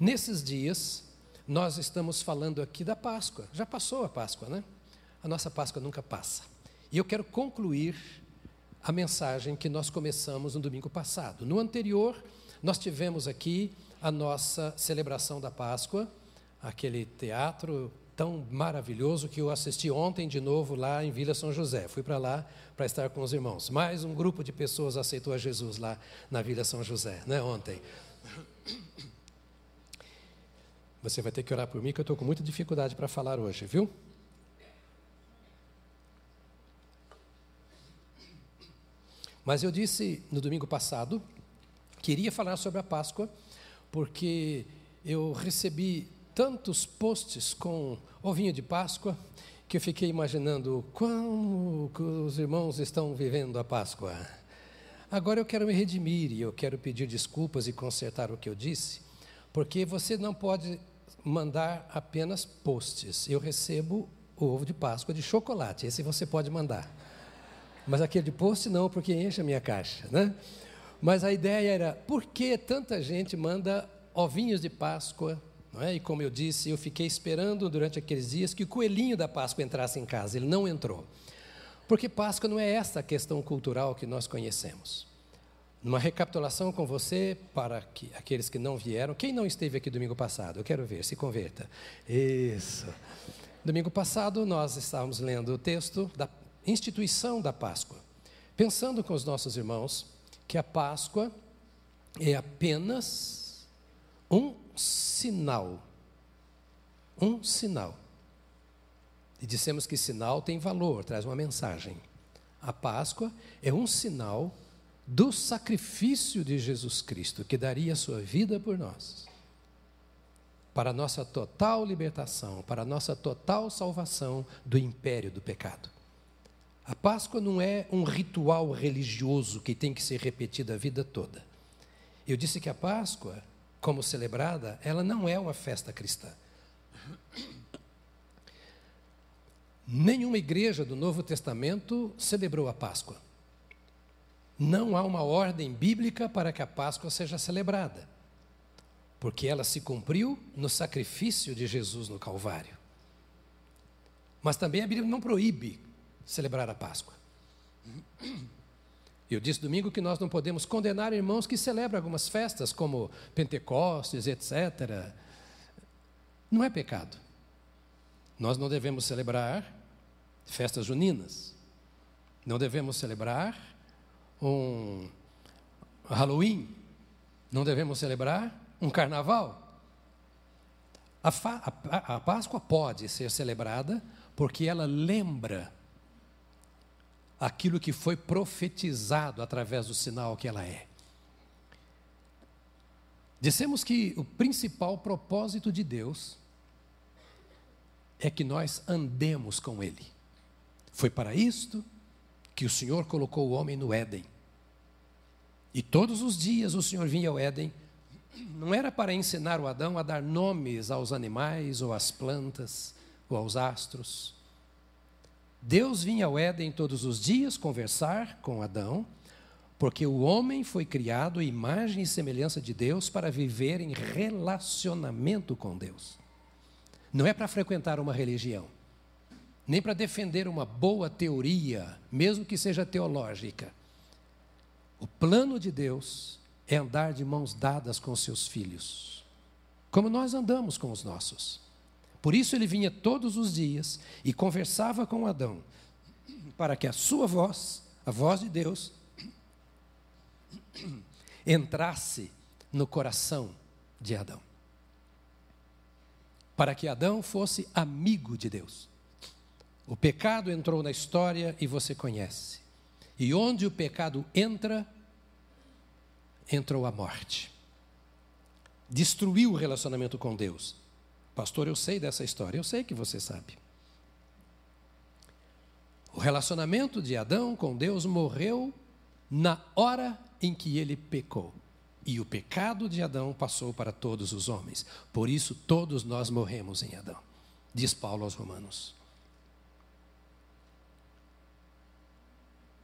Nesses dias, nós estamos falando aqui da Páscoa. Já passou a Páscoa, né? A nossa Páscoa nunca passa. E eu quero concluir a mensagem que nós começamos no domingo passado. No anterior, nós tivemos aqui a nossa celebração da Páscoa, aquele teatro tão maravilhoso que eu assisti ontem de novo lá em Vila São José. Fui para lá para estar com os irmãos. Mais um grupo de pessoas aceitou a Jesus lá na Vila São José, né, ontem. Você vai ter que orar por mim, que eu estou com muita dificuldade para falar hoje, viu? Mas eu disse no domingo passado que iria falar sobre a Páscoa, porque eu recebi tantos posts com ovinho de Páscoa que eu fiquei imaginando como os irmãos estão vivendo a Páscoa. Agora eu quero me redimir e eu quero pedir desculpas e consertar o que eu disse, porque você não pode mandar apenas posts. Eu recebo o ovo de Páscoa de chocolate, esse você pode mandar. Mas aquele de post não, porque enche a minha caixa, né? Mas a ideia era, por que tanta gente manda ovinhos de Páscoa? Não é? E como eu disse, eu fiquei esperando durante aqueles dias que o coelhinho da Páscoa entrasse em casa. Ele não entrou. Porque Páscoa não é essa questão cultural que nós conhecemos. Uma recapitulação com você para que, aqueles que não vieram. Quem não esteve aqui domingo passado? Eu quero ver, se converta. Isso. Domingo passado nós estávamos lendo o texto da instituição da Páscoa, pensando com os nossos irmãos que a Páscoa é apenas um sinal. Um sinal. E dissemos que sinal tem valor, traz uma mensagem. A Páscoa é um sinal do sacrifício de Jesus Cristo, que daria a sua vida por nós, para a nossa total libertação, para a nossa total salvação do império do pecado. A Páscoa não é um ritual religioso que tem que ser repetido a vida toda. Eu disse que a Páscoa, como celebrada, ela não é uma festa cristã. Nenhuma igreja do Novo Testamento celebrou a Páscoa não há uma ordem bíblica para que a Páscoa seja celebrada, porque ela se cumpriu no sacrifício de Jesus no Calvário. Mas também a Bíblia não proíbe celebrar a Páscoa. Eu disse domingo que nós não podemos condenar irmãos que celebram algumas festas, como Pentecostes, etc. Não é pecado. Nós não devemos celebrar festas juninas. Não devemos celebrar um Halloween? Não devemos celebrar um carnaval? A, a, a, Páscoa pode ser celebrada porque ela lembra aquilo que foi profetizado através do sinal que ela é. Dissemos que o principal propósito de Deus é que nós andemos com Ele. Foi para isto que o Senhor colocou o homem no Éden. E todos os dias o Senhor vinha ao Éden, não era para ensinar o Adão a dar nomes aos animais, ou às plantas, ou aos astros. Deus vinha ao Éden todos os dias conversar com Adão, porque o homem foi criado imagem e semelhança de Deus para viver em relacionamento com Deus. Não é para frequentar uma religião nem para defender uma boa teoria, mesmo que seja teológica. O plano de Deus é andar de mãos dadas com seus filhos, como nós andamos com os nossos. Por isso ele vinha todos os dias e conversava com Adão, para que a sua voz, a voz de Deus, entrasse no coração de Adão. Para que Adão fosse amigo de Deus. O pecado entrou na história e você conhece. E onde o pecado entra, entrou a morte. Destruiu o relacionamento com Deus. Pastor, eu sei dessa história, eu sei que você sabe. O relacionamento de Adão com Deus morreu na hora em que ele pecou. E o pecado de Adão passou para todos os homens. Por isso, todos nós morremos em Adão, diz Paulo aos Romanos.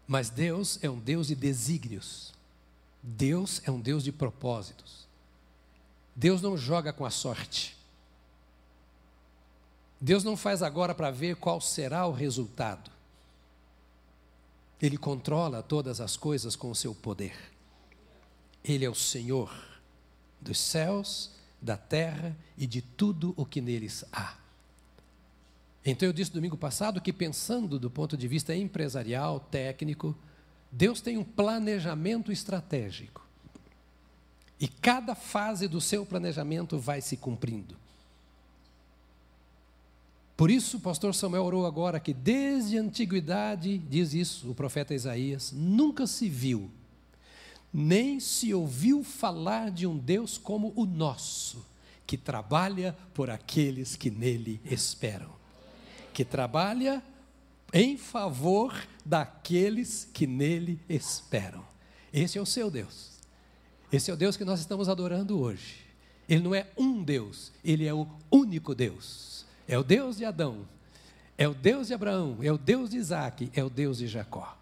Mas Deus é um Deus de desígnios. Deus é um Deus de propósitos. Deus não joga com a sorte. Deus não faz agora para ver qual será o resultado. Ele controla todas as coisas com o seu poder. Ele é o Senhor dos céus, da terra e de tudo o que neles há. Então eu disse domingo passado que pensando do ponto de vista empresarial, técnico, Deus tem um planejamento estratégico. E cada fase do seu planejamento vai se cumprindo. Por isso, o pastor Samuel orou agora que desde a antiguidade, diz isso o profeta Isaías, nunca se viu, nem se ouviu falar de um Deus como o nosso, que trabalha por aqueles que nele esperam. Que trabalha em favor daqueles que nele esperam. Esse é o seu Deus. Esse é o Deus que nós estamos adorando hoje. Ele não é um Deus, ele é o único Deus. É o Deus de Adão, é o Deus de Abraão, é o Deus de Isaac, é o Deus de Jacó.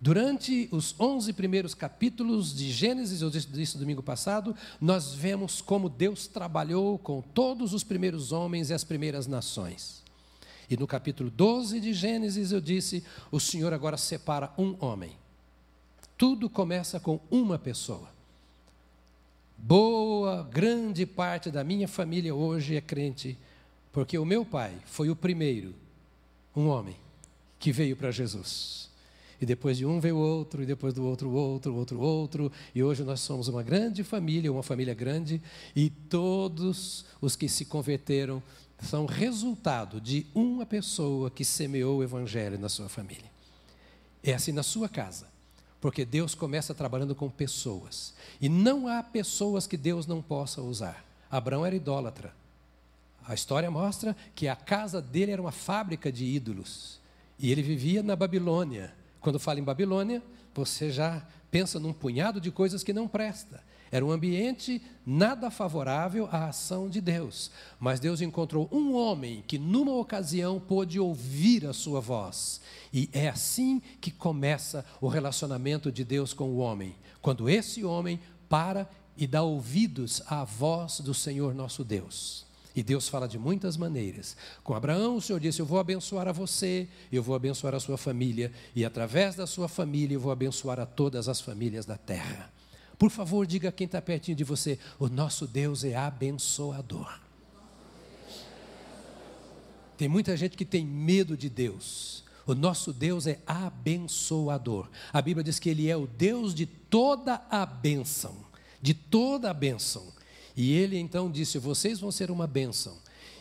Durante os 11 primeiros capítulos de Gênesis, eu disse isso domingo passado, nós vemos como Deus trabalhou com todos os primeiros homens e as primeiras nações. E no capítulo 12 de Gênesis eu disse: o Senhor agora separa um homem. Tudo começa com uma pessoa. Boa, grande parte da minha família hoje é crente porque o meu pai foi o primeiro, um homem, que veio para Jesus. E depois de um veio outro, e depois do outro, outro, outro, outro. E hoje nós somos uma grande família, uma família grande, e todos os que se converteram são resultado de uma pessoa que semeou o evangelho na sua família. É assim na sua casa. Porque Deus começa trabalhando com pessoas. E não há pessoas que Deus não possa usar. Abraão era idólatra. A história mostra que a casa dele era uma fábrica de ídolos. E ele vivia na Babilônia. Quando fala em Babilônia, você já pensa num punhado de coisas que não presta. Era um ambiente nada favorável à ação de Deus. Mas Deus encontrou um homem que, numa ocasião, pôde ouvir a sua voz. E é assim que começa o relacionamento de Deus com o homem. Quando esse homem para e dá ouvidos à voz do Senhor nosso Deus. E Deus fala de muitas maneiras. Com Abraão, o Senhor disse: Eu vou abençoar a você, eu vou abençoar a sua família, e através da sua família eu vou abençoar a todas as famílias da terra. Por favor, diga a quem está pertinho de você: O nosso Deus é abençoador. Tem muita gente que tem medo de Deus. O nosso Deus é abençoador. A Bíblia diz que Ele é o Deus de toda a bênção. De toda a bênção. E ele então disse: Vocês vão ser uma bênção.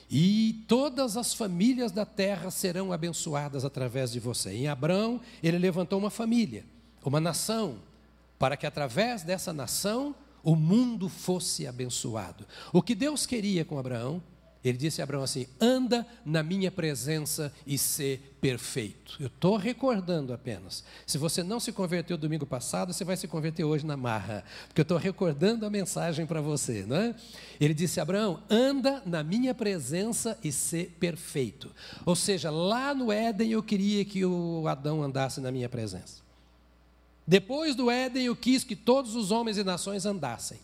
E todas as famílias da terra serão abençoadas através de você. Em Abraão, ele levantou uma família, uma nação, para que através dessa nação o mundo fosse abençoado. O que Deus queria com Abraão ele disse a Abraão assim: anda na minha presença e ser perfeito. Eu estou recordando apenas. Se você não se converteu domingo passado, você vai se converter hoje na marra, porque eu estou recordando a mensagem para você, não é? Ele disse a Abraão: anda na minha presença e ser perfeito. Ou seja, lá no Éden eu queria que o Adão andasse na minha presença. Depois do Éden eu quis que todos os homens e nações andassem.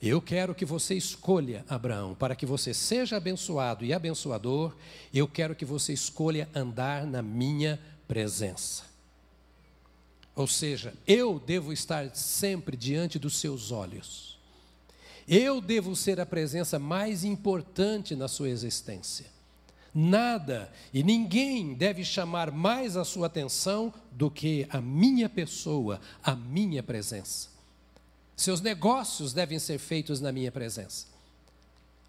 Eu quero que você escolha, Abraão, para que você seja abençoado e abençoador, eu quero que você escolha andar na minha presença. Ou seja, eu devo estar sempre diante dos seus olhos. Eu devo ser a presença mais importante na sua existência. Nada e ninguém deve chamar mais a sua atenção do que a minha pessoa, a minha presença. Seus negócios devem ser feitos na minha presença.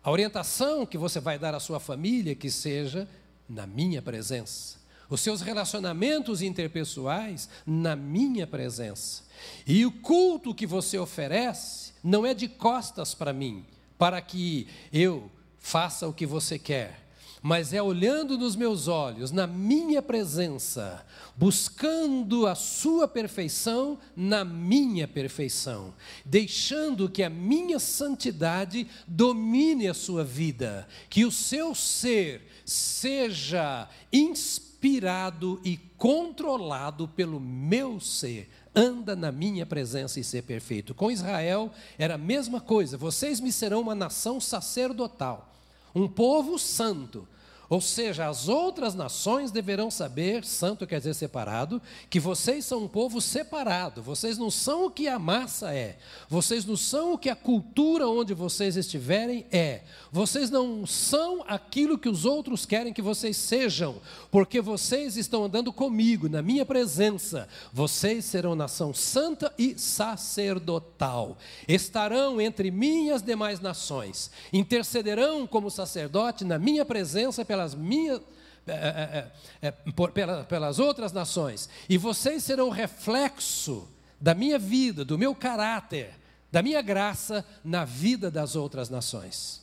A orientação que você vai dar à sua família que seja na minha presença. Os seus relacionamentos interpessoais na minha presença. E o culto que você oferece não é de costas para mim, para que eu faça o que você quer mas é olhando nos meus olhos, na minha presença, buscando a sua perfeição na minha perfeição, deixando que a minha santidade domine a sua vida, que o seu ser seja inspirado e controlado pelo meu ser anda na minha presença e ser perfeito. Com Israel era a mesma coisa, vocês me serão uma nação sacerdotal, um povo santo. Ou seja, as outras nações deverão saber, santo quer dizer separado, que vocês são um povo separado, vocês não são o que a massa é, vocês não são o que a cultura onde vocês estiverem é, vocês não são aquilo que os outros querem que vocês sejam, porque vocês estão andando comigo, na minha presença, vocês serão nação santa e sacerdotal, estarão entre mim e as demais nações, intercederão como sacerdote na minha presença pelas minhas. É, é, por, pela, pelas outras nações, e vocês serão reflexo da minha vida, do meu caráter, da minha graça na vida das outras nações.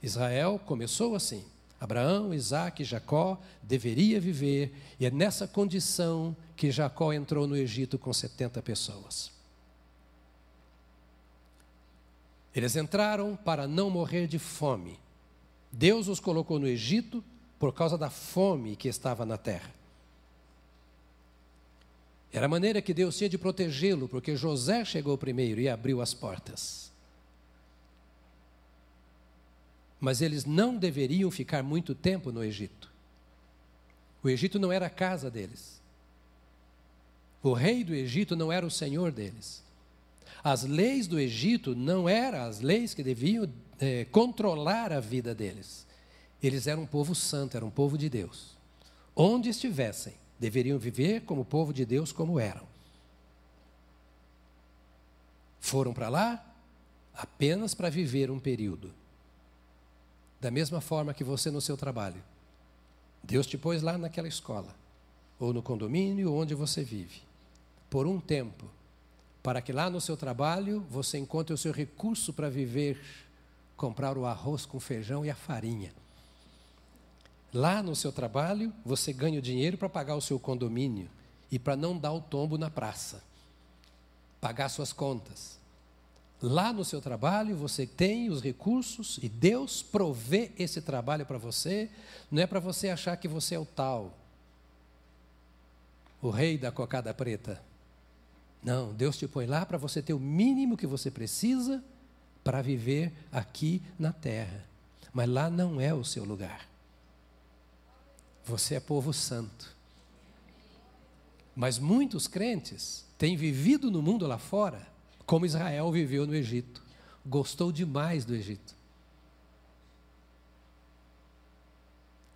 Israel começou assim. Abraão, Isaac e Jacó deveria viver, e é nessa condição que Jacó entrou no Egito com 70 pessoas. Eles entraram para não morrer de fome. Deus os colocou no Egito por causa da fome que estava na terra. Era a maneira que Deus tinha de protegê-lo, porque José chegou primeiro e abriu as portas. Mas eles não deveriam ficar muito tempo no Egito. O Egito não era a casa deles. O rei do Egito não era o senhor deles. As leis do Egito não eram as leis que deviam é, controlar a vida deles. Eles eram um povo santo, eram um povo de Deus. Onde estivessem, deveriam viver como povo de Deus, como eram. Foram para lá apenas para viver um período. Da mesma forma que você no seu trabalho. Deus te pôs lá naquela escola, ou no condomínio onde você vive, por um tempo, para que lá no seu trabalho você encontre o seu recurso para viver, comprar o arroz com feijão e a farinha. Lá no seu trabalho, você ganha o dinheiro para pagar o seu condomínio e para não dar o tombo na praça, pagar suas contas. Lá no seu trabalho, você tem os recursos e Deus provê esse trabalho para você, não é para você achar que você é o tal, o rei da cocada preta. Não, Deus te põe lá para você ter o mínimo que você precisa para viver aqui na terra. Mas lá não é o seu lugar. Você é povo santo. Mas muitos crentes têm vivido no mundo lá fora, como Israel viveu no Egito. Gostou demais do Egito.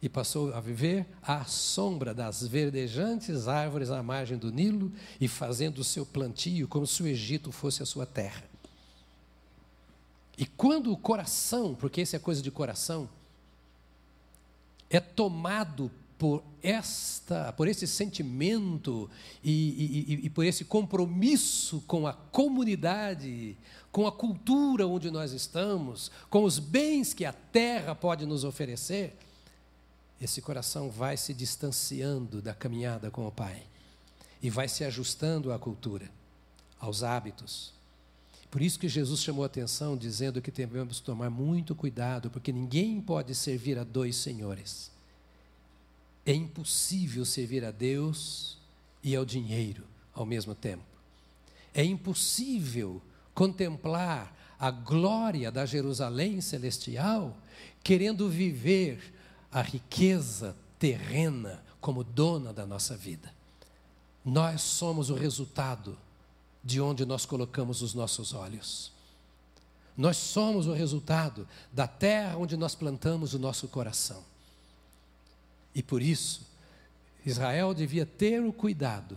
E passou a viver à sombra das verdejantes árvores à margem do Nilo e fazendo o seu plantio como se o Egito fosse a sua terra. E quando o coração, porque isso é coisa de coração, é tomado por esta, por esse sentimento e, e, e, por esse compromisso com a comunidade, com a cultura onde nós estamos, com os bens que a terra pode nos oferecer, esse coração vai se distanciando da caminhada com o Pai e vai se ajustando à cultura, aos hábitos. Por isso que Jesus chamou a atenção dizendo que devemos tomar muito cuidado, porque ninguém pode servir a dois senhores. É impossível servir a Deus e ao dinheiro ao mesmo tempo. É impossível contemplar a glória da Jerusalém celestial querendo viver a riqueza terrena como dona da nossa vida. Nós somos o resultado de onde nós colocamos os nossos olhos. Nós somos o resultado da terra onde nós plantamos o nosso coração. E por isso, Israel devia ter o cuidado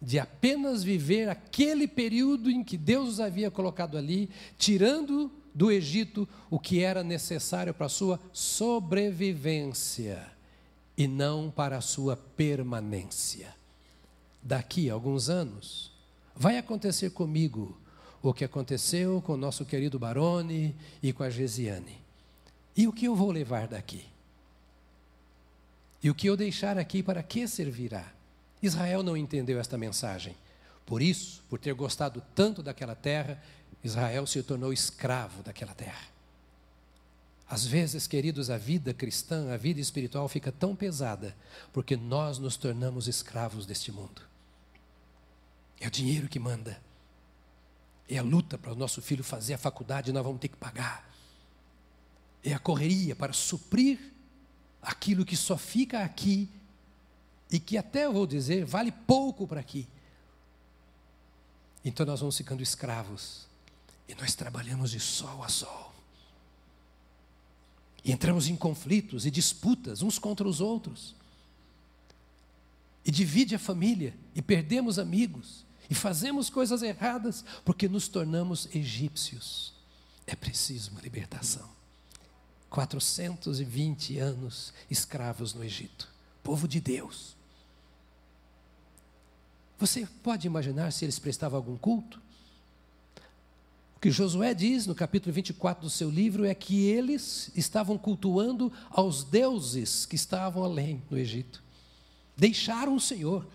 de apenas viver aquele período em que Deus os havia colocado ali, tirando do Egito o que era necessário para a sua sobrevivência e não para a sua permanência. Daqui a alguns anos, vai acontecer comigo o que aconteceu com o nosso querido Barone e com a Gesiane. E o que eu vou levar daqui? E o que eu deixar aqui, para que servirá? Israel não entendeu esta mensagem. Por isso, por ter gostado tanto daquela terra, Israel se tornou escravo daquela terra. Às vezes, queridos, a vida cristã, a vida espiritual fica tão pesada porque nós nos tornamos escravos deste mundo. É o dinheiro que manda. É a luta para o nosso filho fazer a faculdade, nós vamos ter que pagar. É a correria para suprir aquilo que só fica aqui e que até eu vou dizer vale pouco para aqui. Então nós vamos ficando escravos e nós trabalhamos de sol a sol. E entramos em conflitos e disputas uns contra os outros. E divide a família e perdemos amigos e fazemos coisas erradas porque nos tornamos egípcios. É preciso uma libertação. 420 anos escravos no Egito, povo de Deus. Você pode imaginar se eles prestavam algum culto? O que Josué diz no capítulo 24 do seu livro é que eles estavam cultuando aos deuses que estavam além no Egito. Deixaram o Senhor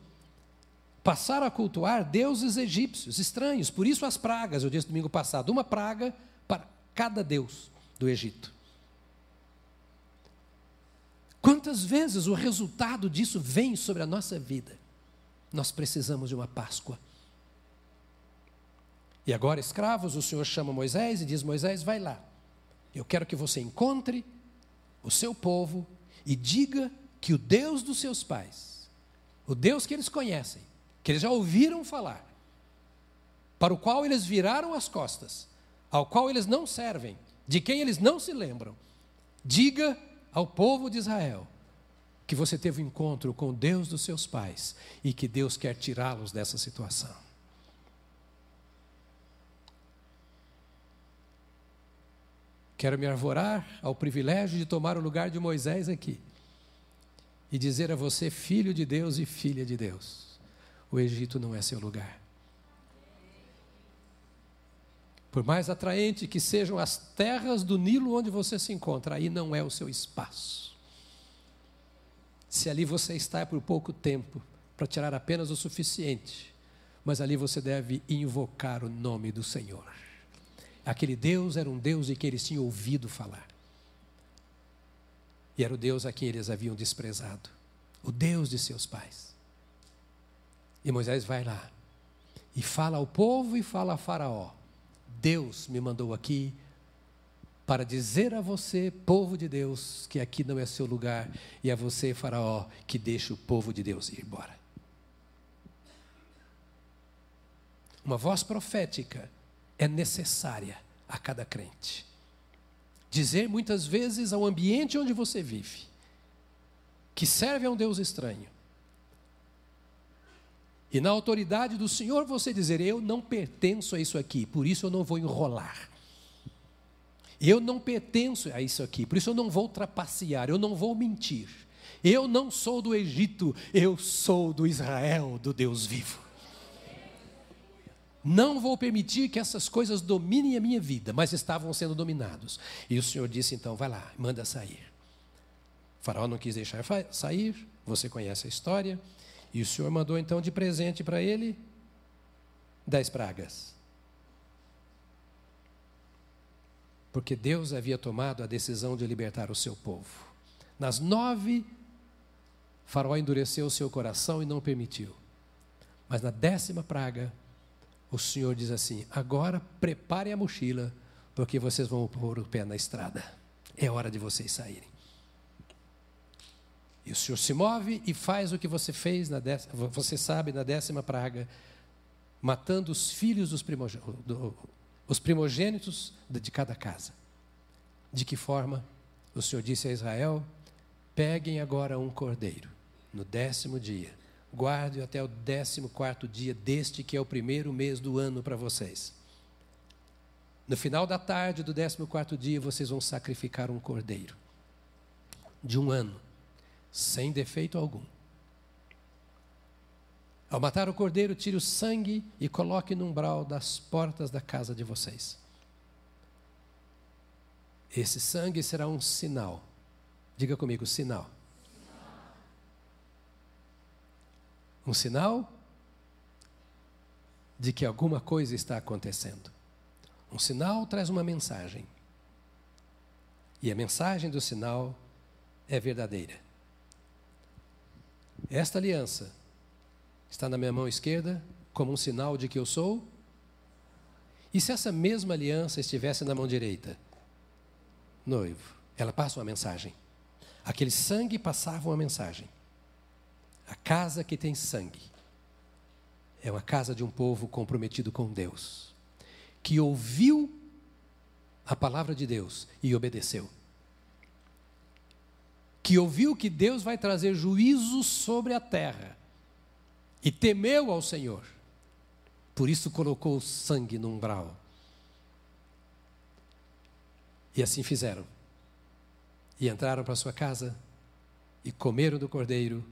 passaram a cultuar deuses egípcios, estranhos. Por isso as pragas, eu disse domingo passado, uma praga para cada deus do Egito. Quantas vezes o resultado disso vem sobre a nossa vida? Nós precisamos de uma Páscoa. E agora, escravos, o Senhor chama Moisés e diz: Moisés, vai lá. Eu quero que você encontre o seu povo e diga que o Deus dos seus pais, o Deus que eles conhecem, que eles já ouviram falar, para o qual eles viraram as costas, ao qual eles não servem, de quem eles não se lembram, diga ao povo de Israel que você teve um encontro com Deus dos seus pais e que Deus quer tirá-los dessa situação. Quero me arvorar ao privilégio de tomar o lugar de Moisés aqui e dizer a você, filho de Deus e filha de Deus o Egito não é seu lugar. Por mais atraente que sejam as terras do Nilo onde você se encontra, aí não é o seu espaço. Se ali você está é por pouco tempo, para tirar apenas o suficiente, mas ali você deve invocar o nome do Senhor. Aquele Deus era um Deus de que eles tinham ouvido falar. E era o Deus a quem eles haviam desprezado, o Deus de seus pais. E Moisés vai lá e fala ao povo e fala a Faraó: Deus me mandou aqui para dizer a você, povo de Deus, que aqui não é seu lugar, e a você, Faraó, que deixe o povo de Deus ir embora. Uma voz profética é necessária a cada crente. Dizer muitas vezes ao ambiente onde você vive, que serve a um Deus estranho, e na autoridade do Senhor você dizer: Eu não pertenço a isso aqui, por isso eu não vou enrolar. Eu não pertenço a isso aqui, por isso eu não vou trapacear, eu não vou mentir. Eu não sou do Egito, eu sou do Israel, do Deus vivo. Não vou permitir que essas coisas dominem a minha vida, mas estavam sendo dominados. E o Senhor disse então: vai lá, manda sair. O faraó não quis deixar sair, você conhece a história. E o Senhor mandou então de presente para ele dez pragas. Porque Deus havia tomado a decisão de libertar o seu povo. Nas nove, Faraó endureceu o seu coração e não permitiu. Mas na décima praga, o Senhor diz assim: agora preparem a mochila, porque vocês vão pôr o pé na estrada. É hora de vocês saírem. E o Senhor se move e faz o que você fez, na décima, você sabe, na décima praga, matando os filhos dos primogênitos, os primogênitos de cada casa. De que forma? O Senhor disse a Israel: peguem agora um cordeiro, no décimo dia, guarde até o décimo quarto dia deste que é o primeiro mês do ano para vocês. No final da tarde do décimo quarto dia, vocês vão sacrificar um cordeiro de um ano sem defeito algum. Ao matar o cordeiro, tire o sangue e coloque no umbral das portas da casa de vocês. Esse sangue será um sinal. Diga comigo, sinal. Um sinal de que alguma coisa está acontecendo. Um sinal traz uma mensagem. E a mensagem do sinal é verdadeira. Esta aliança está na minha mão esquerda como um sinal de que eu sou? E se essa mesma aliança estivesse na mão direita? Noivo, ela passa uma mensagem. Aquele sangue passava uma mensagem. A casa que tem sangue é uma casa de um povo comprometido com Deus, que ouviu a palavra de Deus e obedeceu. Que ouviu que Deus vai trazer juízo sobre a terra e temeu ao Senhor. Por isso colocou sangue no umbral. E assim fizeram. E entraram para sua casa e comeram do cordeiro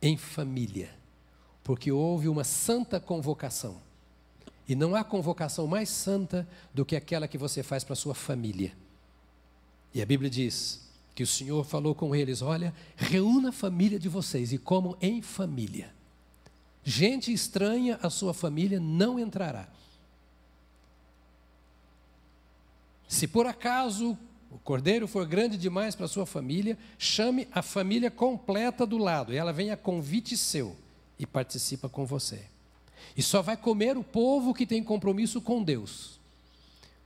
em família, porque houve uma santa convocação. E não há convocação mais santa do que aquela que você faz para sua família. E a Bíblia diz que o Senhor falou com eles: olha, reúna a família de vocês e comam em família. Gente estranha à sua família não entrará. Se por acaso o cordeiro for grande demais para sua família, chame a família completa do lado, e ela vem a convite seu e participa com você. E só vai comer o povo que tem compromisso com Deus,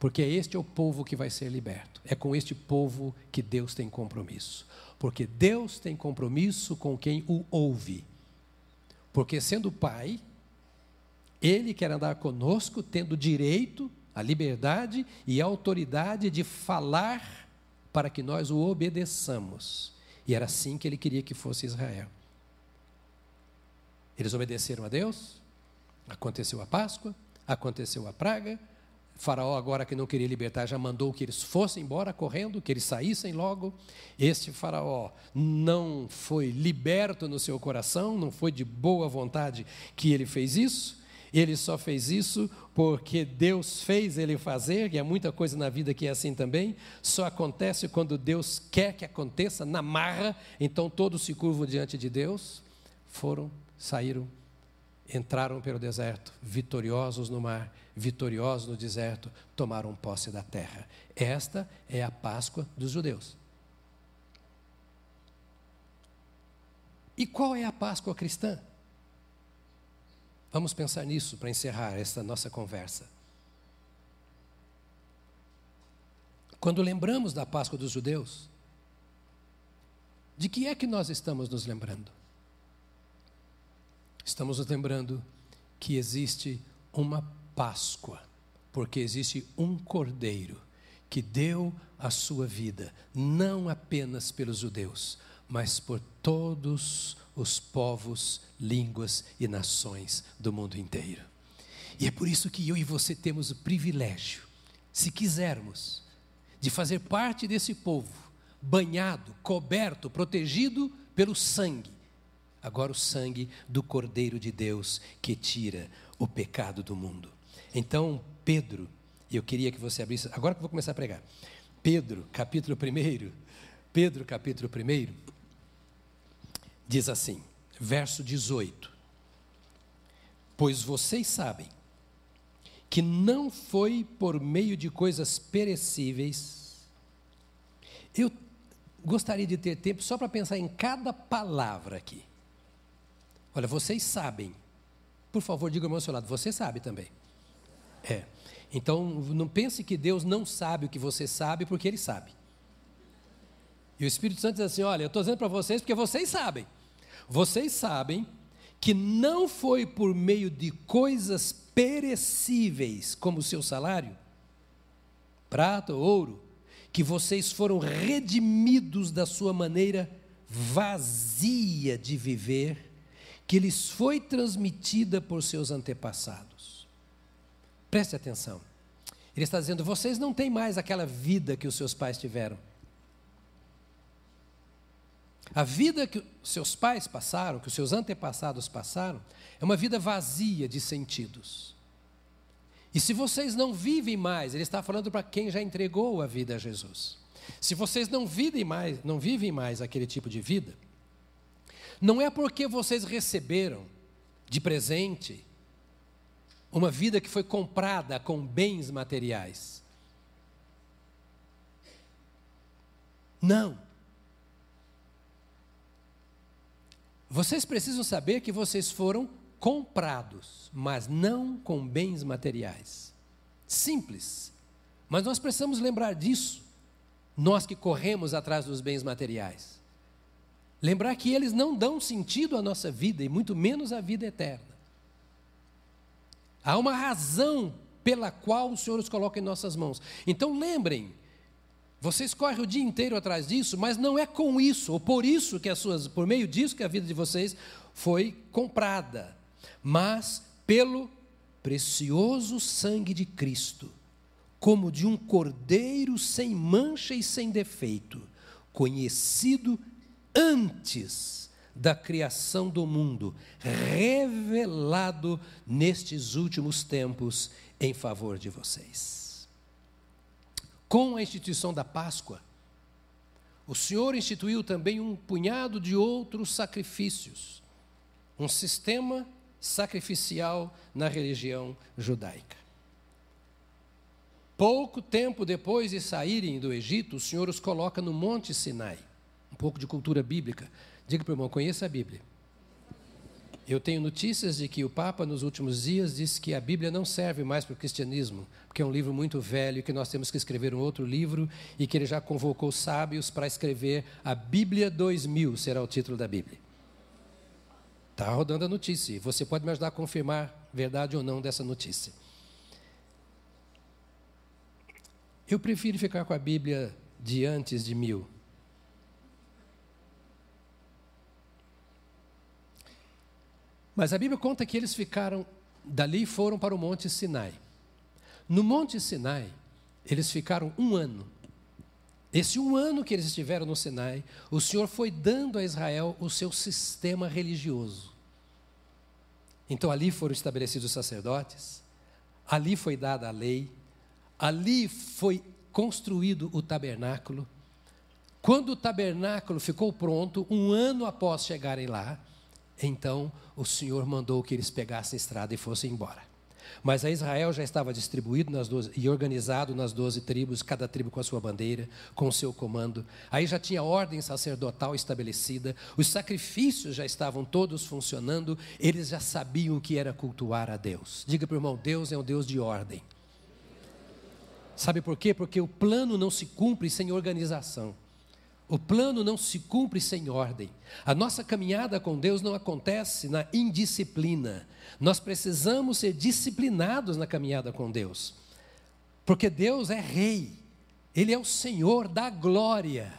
porque este é o povo que vai ser liberto. É com este povo que Deus tem compromisso, porque Deus tem compromisso com quem o ouve. Porque sendo Pai, Ele quer andar conosco, tendo direito a liberdade e a autoridade de falar para que nós o obedeçamos. E era assim que ele queria que fosse Israel. Eles obedeceram a Deus, aconteceu a Páscoa, aconteceu a praga. Faraó, agora que não queria libertar, já mandou que eles fossem embora correndo, que eles saíssem logo. Este Faraó não foi liberto no seu coração, não foi de boa vontade que ele fez isso. Ele só fez isso porque Deus fez ele fazer, e há muita coisa na vida que é assim também. Só acontece quando Deus quer que aconteça, na marra, então todos se curvam diante de Deus. Foram, saíram, entraram pelo deserto, vitoriosos no mar, vitoriosos no deserto, tomaram posse da terra. Esta é a Páscoa dos judeus. E qual é a Páscoa cristã? Vamos pensar nisso para encerrar esta nossa conversa. Quando lembramos da Páscoa dos judeus, de que é que nós estamos nos lembrando? Estamos lembrando que existe uma Páscoa, porque existe um cordeiro que deu a sua vida, não apenas pelos judeus, mas por todos os povos, línguas e nações do mundo inteiro. E é por isso que eu e você temos o privilégio, se quisermos, de fazer parte desse povo, banhado, coberto, protegido pelo sangue. Agora, o sangue do Cordeiro de Deus que tira o pecado do mundo. Então, Pedro, eu queria que você abrisse, agora que eu vou começar a pregar. Pedro, capítulo 1. Pedro, capítulo 1 diz assim, verso 18: Pois vocês sabem que não foi por meio de coisas perecíveis. Eu gostaria de ter tempo só para pensar em cada palavra aqui. Olha, vocês sabem. Por favor, diga ao seu lado, você sabe também. É. Então, não pense que Deus não sabe o que você sabe, porque Ele sabe. E o Espírito Santo diz assim: olha, eu estou dizendo para vocês porque vocês sabem. Vocês sabem que não foi por meio de coisas perecíveis, como o seu salário, prata ou ouro, que vocês foram redimidos da sua maneira vazia de viver, que lhes foi transmitida por seus antepassados. Preste atenção. Ele está dizendo: vocês não têm mais aquela vida que os seus pais tiveram. A vida que seus pais passaram, que os seus antepassados passaram, é uma vida vazia de sentidos. E se vocês não vivem mais, ele está falando para quem já entregou a vida a Jesus. Se vocês não vivem mais, não vivem mais aquele tipo de vida, não é porque vocês receberam de presente uma vida que foi comprada com bens materiais. Não. Vocês precisam saber que vocês foram comprados, mas não com bens materiais. Simples. Mas nós precisamos lembrar disso, nós que corremos atrás dos bens materiais. Lembrar que eles não dão sentido à nossa vida e muito menos à vida eterna. Há uma razão pela qual o Senhor os coloca em nossas mãos. Então lembrem, vocês correm o dia inteiro atrás disso, mas não é com isso, ou por isso que as suas, por meio disso que a vida de vocês foi comprada, mas pelo precioso sangue de Cristo, como de um cordeiro sem mancha e sem defeito, conhecido antes da criação do mundo, revelado nestes últimos tempos em favor de vocês. Com a instituição da Páscoa, o Senhor instituiu também um punhado de outros sacrifícios, um sistema sacrificial na religião judaica. Pouco tempo depois de saírem do Egito, o Senhor os coloca no Monte Sinai. Pouco de cultura bíblica. Diga para o irmão, conheça a Bíblia. Eu tenho notícias de que o Papa, nos últimos dias, disse que a Bíblia não serve mais para o cristianismo, porque é um livro muito velho e que nós temos que escrever um outro livro e que ele já convocou sábios para escrever a Bíblia 2000, será o título da Bíblia. Está rodando a notícia. Você pode me ajudar a confirmar verdade ou não dessa notícia. Eu prefiro ficar com a Bíblia de antes de mil. Mas a Bíblia conta que eles ficaram, dali foram para o Monte Sinai. No Monte Sinai, eles ficaram um ano. Esse um ano que eles estiveram no Sinai, o Senhor foi dando a Israel o seu sistema religioso. Então ali foram estabelecidos os sacerdotes, ali foi dada a lei, ali foi construído o tabernáculo. Quando o tabernáculo ficou pronto, um ano após chegarem lá, então o Senhor mandou que eles pegassem estrada e fossem embora. Mas a Israel já estava distribuído nas 12, e organizado nas doze tribos, cada tribo com a sua bandeira, com o seu comando. Aí já tinha ordem sacerdotal estabelecida, os sacrifícios já estavam todos funcionando, eles já sabiam o que era cultuar a Deus. Diga para o irmão: Deus é um Deus de ordem. Sabe por quê? Porque o plano não se cumpre sem organização. O plano não se cumpre sem ordem. A nossa caminhada com Deus não acontece na indisciplina. Nós precisamos ser disciplinados na caminhada com Deus. Porque Deus é Rei, Ele é o Senhor da glória.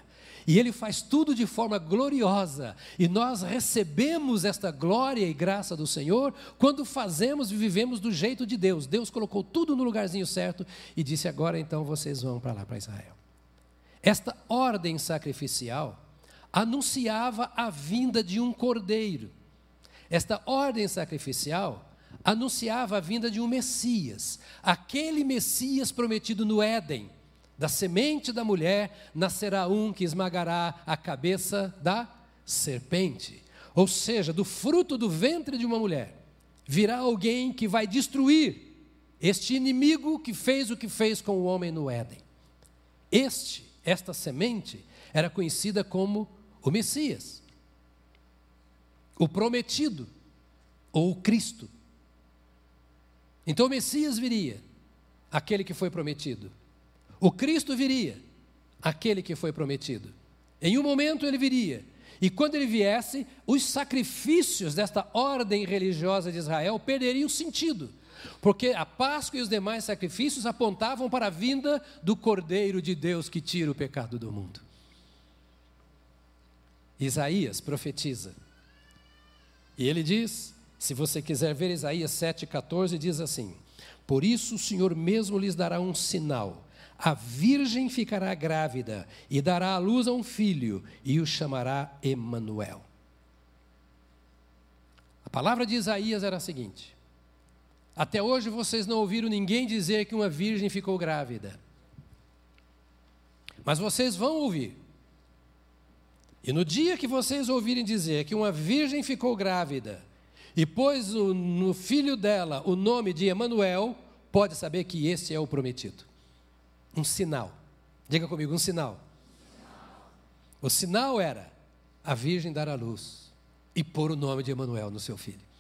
E Ele faz tudo de forma gloriosa. E nós recebemos esta glória e graça do Senhor quando fazemos e vivemos do jeito de Deus. Deus colocou tudo no lugarzinho certo e disse: agora então vocês vão para lá, para Israel. Esta ordem sacrificial anunciava a vinda de um cordeiro. Esta ordem sacrificial anunciava a vinda de um Messias, aquele Messias prometido no Éden. Da semente da mulher nascerá um que esmagará a cabeça da serpente. Ou seja, do fruto do ventre de uma mulher virá alguém que vai destruir este inimigo que fez o que fez com o homem no Éden. Este esta semente era conhecida como o Messias, o prometido, ou o Cristo. Então o Messias viria, aquele que foi prometido. O Cristo viria, aquele que foi prometido. Em um momento ele viria, e quando ele viesse, os sacrifícios desta ordem religiosa de Israel perderiam sentido porque a Páscoa e os demais sacrifícios apontavam para a vinda do Cordeiro de Deus que tira o pecado do mundo. Isaías profetiza. E ele diz, se você quiser ver Isaías 7,14, diz assim: Por isso o Senhor mesmo lhes dará um sinal. A virgem ficará grávida e dará à luz a um filho, e o chamará Emanuel. A palavra de Isaías era a seguinte: até hoje vocês não ouviram ninguém dizer que uma virgem ficou grávida. Mas vocês vão ouvir. E no dia que vocês ouvirem dizer que uma virgem ficou grávida e pôs no filho dela o nome de Emanuel, pode saber que esse é o prometido. Um sinal. Diga comigo, um sinal. O sinal era a virgem dar à luz e pôr o nome de Emanuel no seu filho.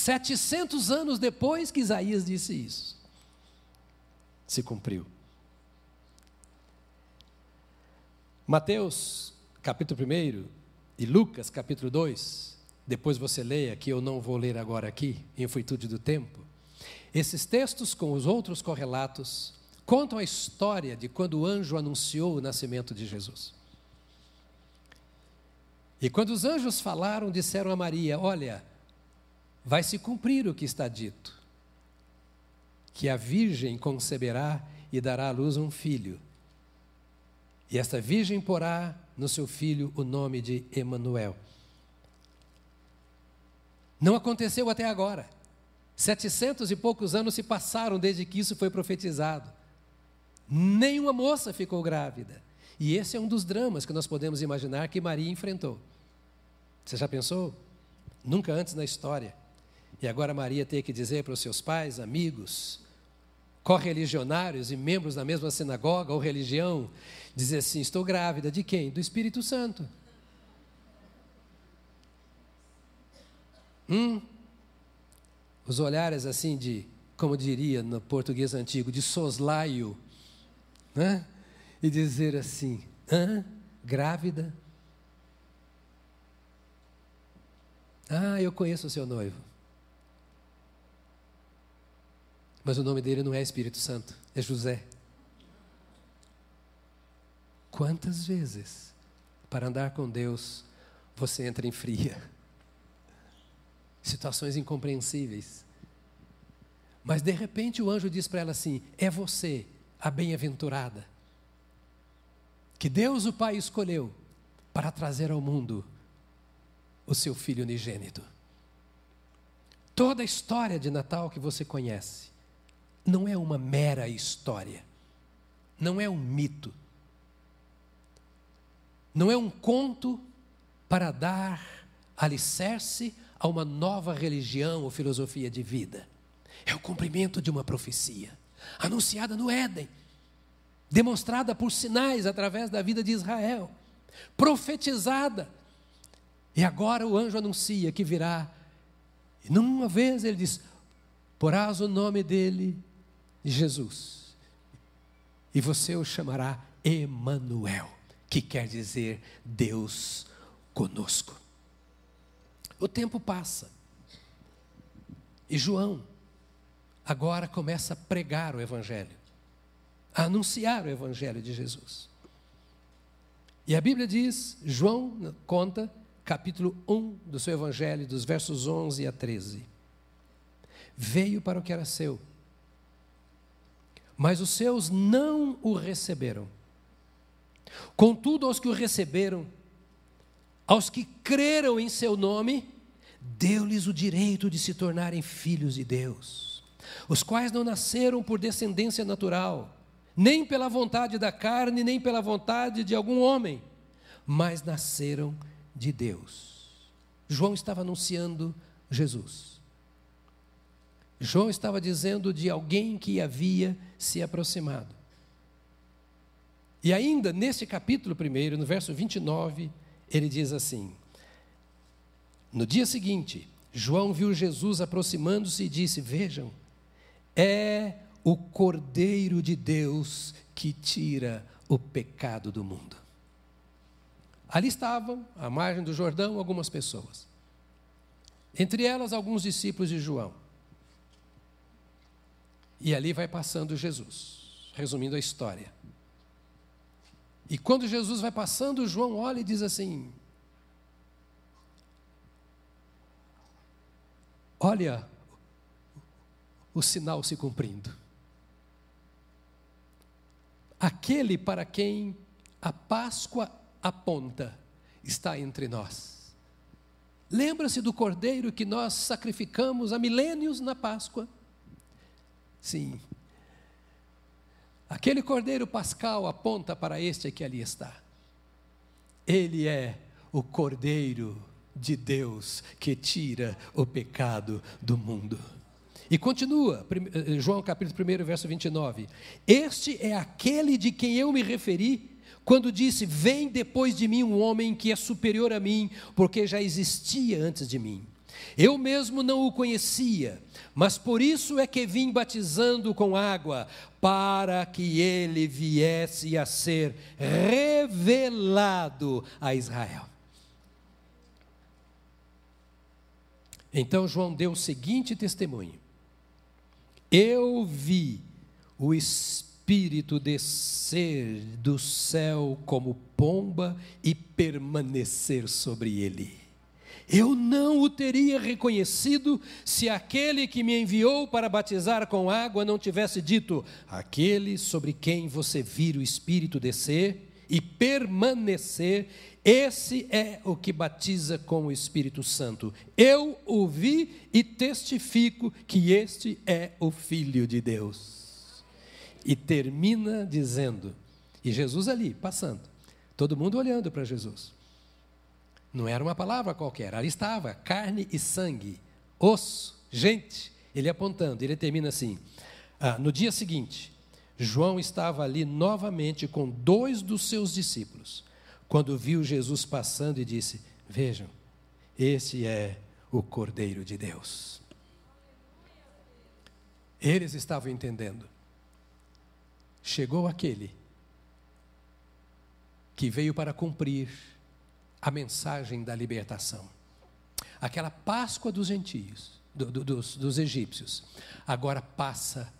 700 anos depois que Isaías disse isso. Se cumpriu. Mateus, capítulo 1 e Lucas, capítulo 2, depois você leia, que eu não vou ler agora aqui, em virtude do tempo. Esses textos, com os outros correlatos, contam a história de quando o anjo anunciou o nascimento de Jesus. E quando os anjos falaram, disseram a Maria: Olha, vai se cumprir o que está dito, que a virgem conceberá e dará à luz um filho. E esta virgem porá no seu filho o nome de Emanuel. Não aconteceu até agora. Setecentos e poucos anos se passaram desde que isso foi profetizado. Nenhuma moça ficou grávida. E esse é um dos dramas que nós podemos imaginar que Maria enfrentou. Você já pensou? Nunca antes na história. E agora Maria tem que dizer para os seus pais, amigos, correligionários e membros da mesma sinagoga ou religião, dizer assim: estou grávida de quem? Do Espírito Santo. Hum? Os olhares assim de, como diria no português antigo, de soslaio, né? E dizer assim: hã? Grávida? Ah, eu conheço o seu noivo. Mas o nome dele não é Espírito Santo, é José. Quantas vezes, para andar com Deus, você entra em fria? situações incompreensíveis. Mas de repente o anjo diz para ela assim: É você, a bem-aventurada, que Deus o Pai escolheu para trazer ao mundo o seu filho unigênito. Toda a história de Natal que você conhece não é uma mera história, não é um mito, não é um conto para dar alicerce a uma nova religião ou filosofia de vida. É o cumprimento de uma profecia, anunciada no Éden, demonstrada por sinais através da vida de Israel, profetizada. E agora o anjo anuncia que virá. E numa vez ele diz: Porás o nome dele Jesus, e você o chamará Emanuel, que quer dizer Deus conosco. O tempo passa. E João agora começa a pregar o Evangelho, a anunciar o Evangelho de Jesus. E a Bíblia diz, João conta, capítulo 1 do seu Evangelho, dos versos 11 a 13. Veio para o que era seu, mas os seus não o receberam. Contudo, aos que o receberam, aos que creram em seu nome, deu-lhes o direito de se tornarem filhos de Deus, os quais não nasceram por descendência natural, nem pela vontade da carne, nem pela vontade de algum homem, mas nasceram de Deus. João estava anunciando Jesus. João estava dizendo de alguém que havia se aproximado. E ainda nesse capítulo 1, no verso 29, ele diz assim: No dia seguinte, João viu Jesus aproximando-se e disse: Vejam, é o Cordeiro de Deus que tira o pecado do mundo. Ali estavam, à margem do Jordão, algumas pessoas. Entre elas, alguns discípulos de João. E ali vai passando Jesus, resumindo a história. E quando Jesus vai passando, João olha e diz assim: Olha o sinal se cumprindo. Aquele para quem a Páscoa aponta está entre nós. Lembra-se do cordeiro que nós sacrificamos há milênios na Páscoa? Sim, Aquele cordeiro pascal aponta para este que ali está. Ele é o cordeiro de Deus que tira o pecado do mundo. E continua, eh, João capítulo 1, verso 29. Este é aquele de quem eu me referi quando disse: Vem depois de mim um homem que é superior a mim, porque já existia antes de mim. Eu mesmo não o conhecia, mas por isso é que vim batizando com água, para que ele viesse a ser revelado a Israel. Então João deu o seguinte testemunho: Eu vi o Espírito descer do céu como pomba e permanecer sobre ele. Eu não o teria reconhecido se aquele que me enviou para batizar com água não tivesse dito: Aquele sobre quem você vira o Espírito descer e permanecer, esse é o que batiza com o Espírito Santo. Eu o vi e testifico que este é o Filho de Deus. E termina dizendo, e Jesus ali, passando, todo mundo olhando para Jesus. Não era uma palavra qualquer, ali estava carne e sangue, osso, gente. Ele apontando, ele termina assim: ah, no dia seguinte, João estava ali novamente com dois dos seus discípulos, quando viu Jesus passando e disse: Vejam, esse é o Cordeiro de Deus. Eles estavam entendendo. Chegou aquele que veio para cumprir a mensagem da libertação. Aquela Páscoa dos gentios, do, do, dos, dos egípcios, agora passa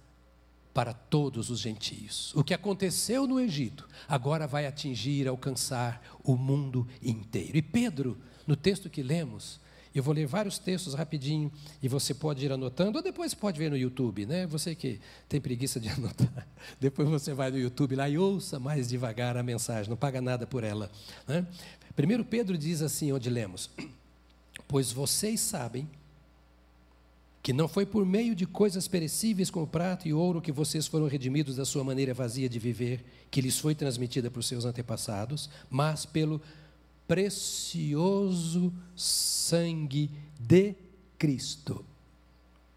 para todos os gentios. O que aconteceu no Egito agora vai atingir, alcançar o mundo inteiro. E Pedro, no texto que lemos, eu vou ler vários textos rapidinho e você pode ir anotando, ou depois pode ver no YouTube, né? Você que tem preguiça de anotar, depois você vai no YouTube lá e ouça mais devagar a mensagem, não paga nada por ela. Né? Primeiro Pedro diz assim, onde lemos: Pois vocês sabem que não foi por meio de coisas perecíveis como prata e ouro que vocês foram redimidos da sua maneira vazia de viver, que lhes foi transmitida por seus antepassados, mas pelo precioso sangue de Cristo.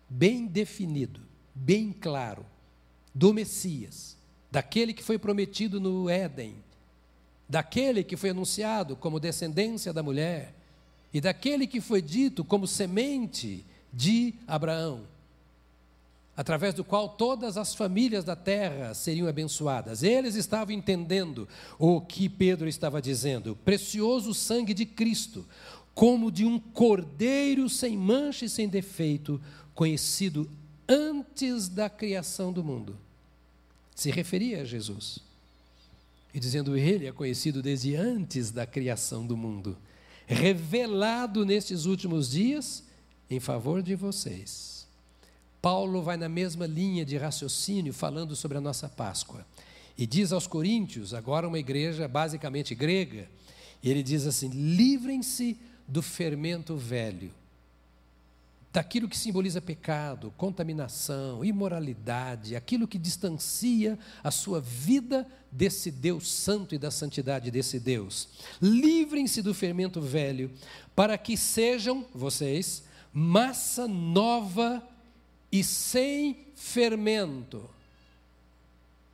Bem definido, bem claro, do Messias, daquele que foi prometido no Éden, daquele que foi anunciado como descendência da mulher, e daquele que foi dito como semente de Abraão, através do qual todas as famílias da terra seriam abençoadas. Eles estavam entendendo o que Pedro estava dizendo: precioso sangue de Cristo, como de um cordeiro sem mancha e sem defeito, conhecido antes da criação do mundo. Se referia a Jesus. E dizendo, ele é conhecido desde antes da criação do mundo, revelado nestes últimos dias em favor de vocês. Paulo vai na mesma linha de raciocínio falando sobre a nossa Páscoa. E diz aos Coríntios, agora uma igreja basicamente grega, e ele diz assim: livrem-se do fermento velho daquilo que simboliza pecado, contaminação, imoralidade, aquilo que distancia a sua vida desse Deus santo e da santidade desse Deus. Livrem-se do fermento velho, para que sejam vocês massa nova e sem fermento.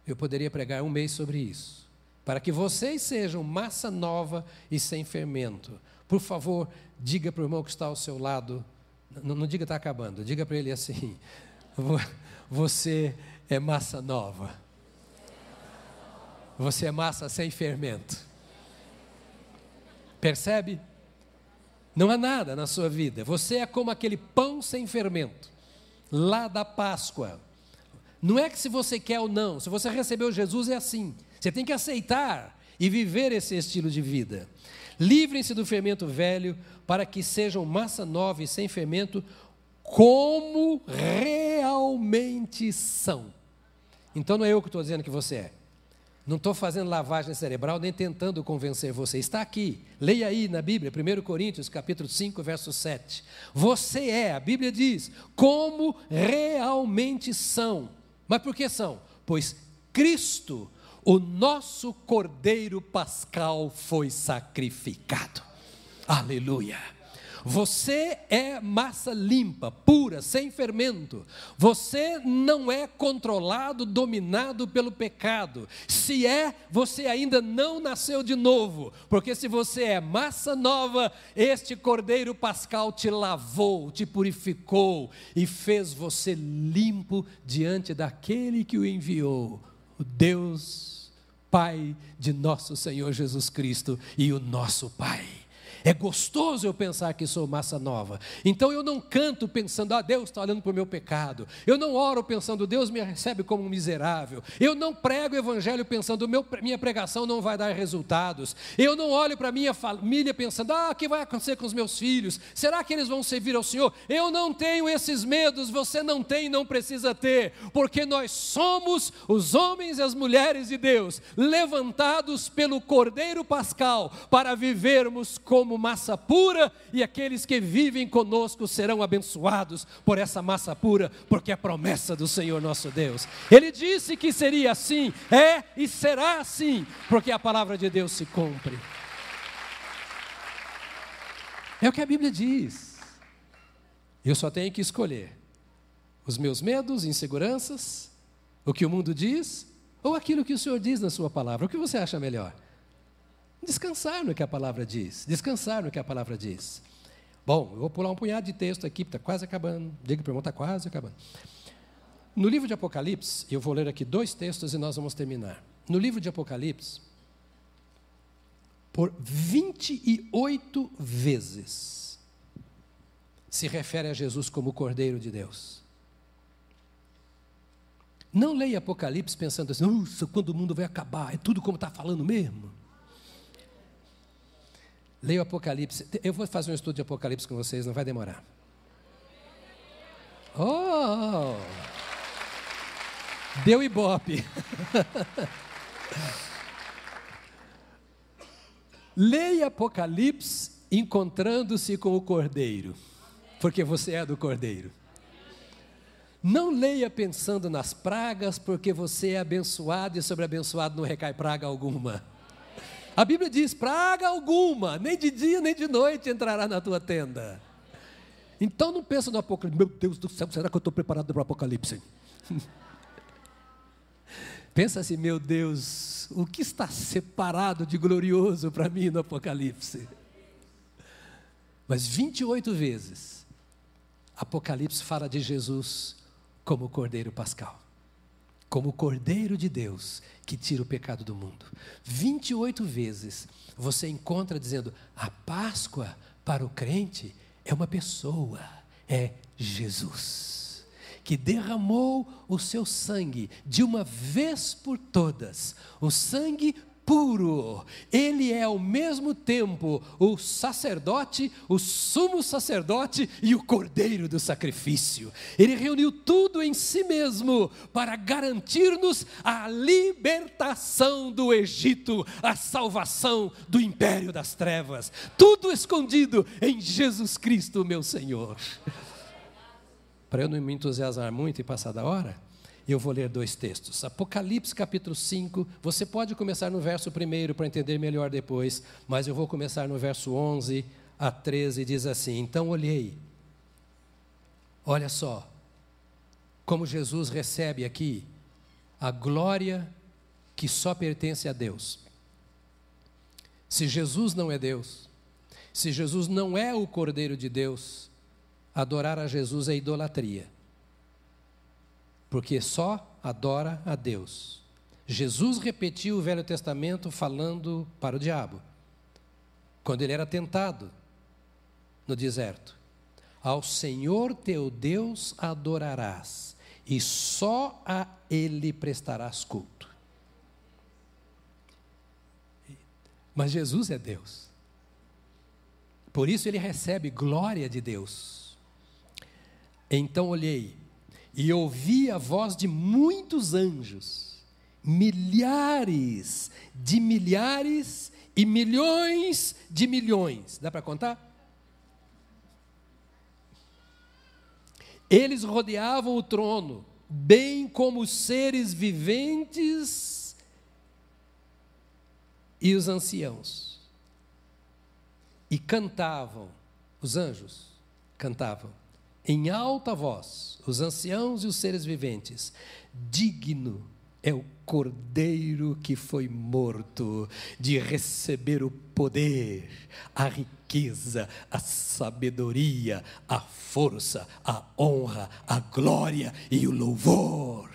Eu poderia pregar um mês sobre isso. Para que vocês sejam massa nova e sem fermento. Por favor, diga para o irmão que está ao seu lado, não, não diga está acabando, diga para ele assim: você é massa nova. Você é massa sem fermento. Percebe? Não há nada na sua vida. Você é como aquele pão sem fermento, lá da Páscoa. Não é que se você quer ou não, se você recebeu Jesus é assim. Você tem que aceitar e viver esse estilo de vida. Livrem-se do fermento velho, para que sejam massa nova e sem fermento, como realmente são. Então não é eu que estou dizendo que você é. Não estou fazendo lavagem cerebral nem tentando convencer você. Está aqui. Leia aí na Bíblia, 1 Coríntios, capítulo 5, verso 7. Você é, a Bíblia diz, como realmente são. Mas por que são? Pois Cristo o nosso Cordeiro Pascal foi sacrificado. Aleluia. Você é massa limpa, pura, sem fermento. Você não é controlado, dominado pelo pecado. Se é, você ainda não nasceu de novo, porque se você é massa nova, este Cordeiro Pascal te lavou, te purificou e fez você limpo diante daquele que o enviou, o Deus Pai de nosso Senhor Jesus Cristo e o nosso Pai. É gostoso eu pensar que sou massa nova. Então eu não canto pensando, ah, Deus está olhando para o meu pecado. Eu não oro pensando, Deus me recebe como um miserável. Eu não prego o evangelho pensando, meu, minha pregação não vai dar resultados. Eu não olho para minha família pensando, ah, o que vai acontecer com os meus filhos? Será que eles vão servir ao Senhor? Eu não tenho esses medos, você não tem, não precisa ter, porque nós somos os homens e as mulheres de Deus, levantados pelo Cordeiro Pascal para vivermos como como massa pura, e aqueles que vivem conosco serão abençoados por essa massa pura, porque é promessa do Senhor nosso Deus. Ele disse que seria assim, é e será assim, porque a palavra de Deus se cumpre. É o que a Bíblia diz. Eu só tenho que escolher os meus medos, inseguranças, o que o mundo diz, ou aquilo que o Senhor diz na Sua palavra. O que você acha melhor? Descansar no que a palavra diz. Descansar no que a palavra diz. Bom, eu vou pular um punhado de texto aqui, está quase acabando. Diga para o irmão, está quase acabando. No livro de Apocalipse, eu vou ler aqui dois textos e nós vamos terminar. No livro de Apocalipse, por 28 vezes, se refere a Jesus como Cordeiro de Deus. Não leia Apocalipse pensando assim, nossa, quando o mundo vai acabar, é tudo como está falando mesmo. Leia o Apocalipse. Eu vou fazer um estudo de Apocalipse com vocês, não vai demorar. Oh! Deu ibope. Leia Apocalipse encontrando-se com o Cordeiro, porque você é do Cordeiro. Não leia pensando nas pragas, porque você é abençoado e sobre abençoado não recai praga alguma. A Bíblia diz: praga alguma, nem de dia nem de noite entrará na tua tenda. Então não pensa no Apocalipse, meu Deus do céu, será que eu estou preparado para o Apocalipse? pensa assim, meu Deus, o que está separado de glorioso para mim no Apocalipse? Mas 28 vezes, Apocalipse fala de Jesus como o Cordeiro Pascal como o Cordeiro de Deus que tira o pecado do mundo. 28 vezes você encontra dizendo: a Páscoa para o crente é uma pessoa, é Jesus, que derramou o seu sangue de uma vez por todas, o sangue puro. Ele é ao mesmo tempo o sacerdote, o sumo sacerdote e o cordeiro do sacrifício. Ele reuniu tudo em si mesmo para garantir-nos a libertação do Egito, a salvação do império das trevas. Tudo escondido em Jesus Cristo, meu Senhor. Para eu não me entusiasmar muito e passar da hora, eu vou ler dois textos. Apocalipse capítulo 5, você pode começar no verso primeiro para entender melhor depois, mas eu vou começar no verso 11 a 13, diz assim: Então olhei, olha só, como Jesus recebe aqui a glória que só pertence a Deus. Se Jesus não é Deus, se Jesus não é o Cordeiro de Deus, adorar a Jesus é idolatria porque só adora a Deus. Jesus repetiu o Velho Testamento falando para o diabo, quando ele era tentado no deserto: Ao Senhor teu Deus adorarás, e só a Ele prestarás culto. Mas Jesus é Deus, por isso ele recebe glória de Deus. Então olhei, e ouvi a voz de muitos anjos, milhares de milhares e milhões de milhões. Dá para contar? Eles rodeavam o trono, bem como os seres viventes e os anciãos, e cantavam os anjos cantavam em alta voz, os anciãos e os seres viventes: digno é o cordeiro que foi morto de receber o poder, a riqueza, a sabedoria, a força, a honra, a glória e o louvor.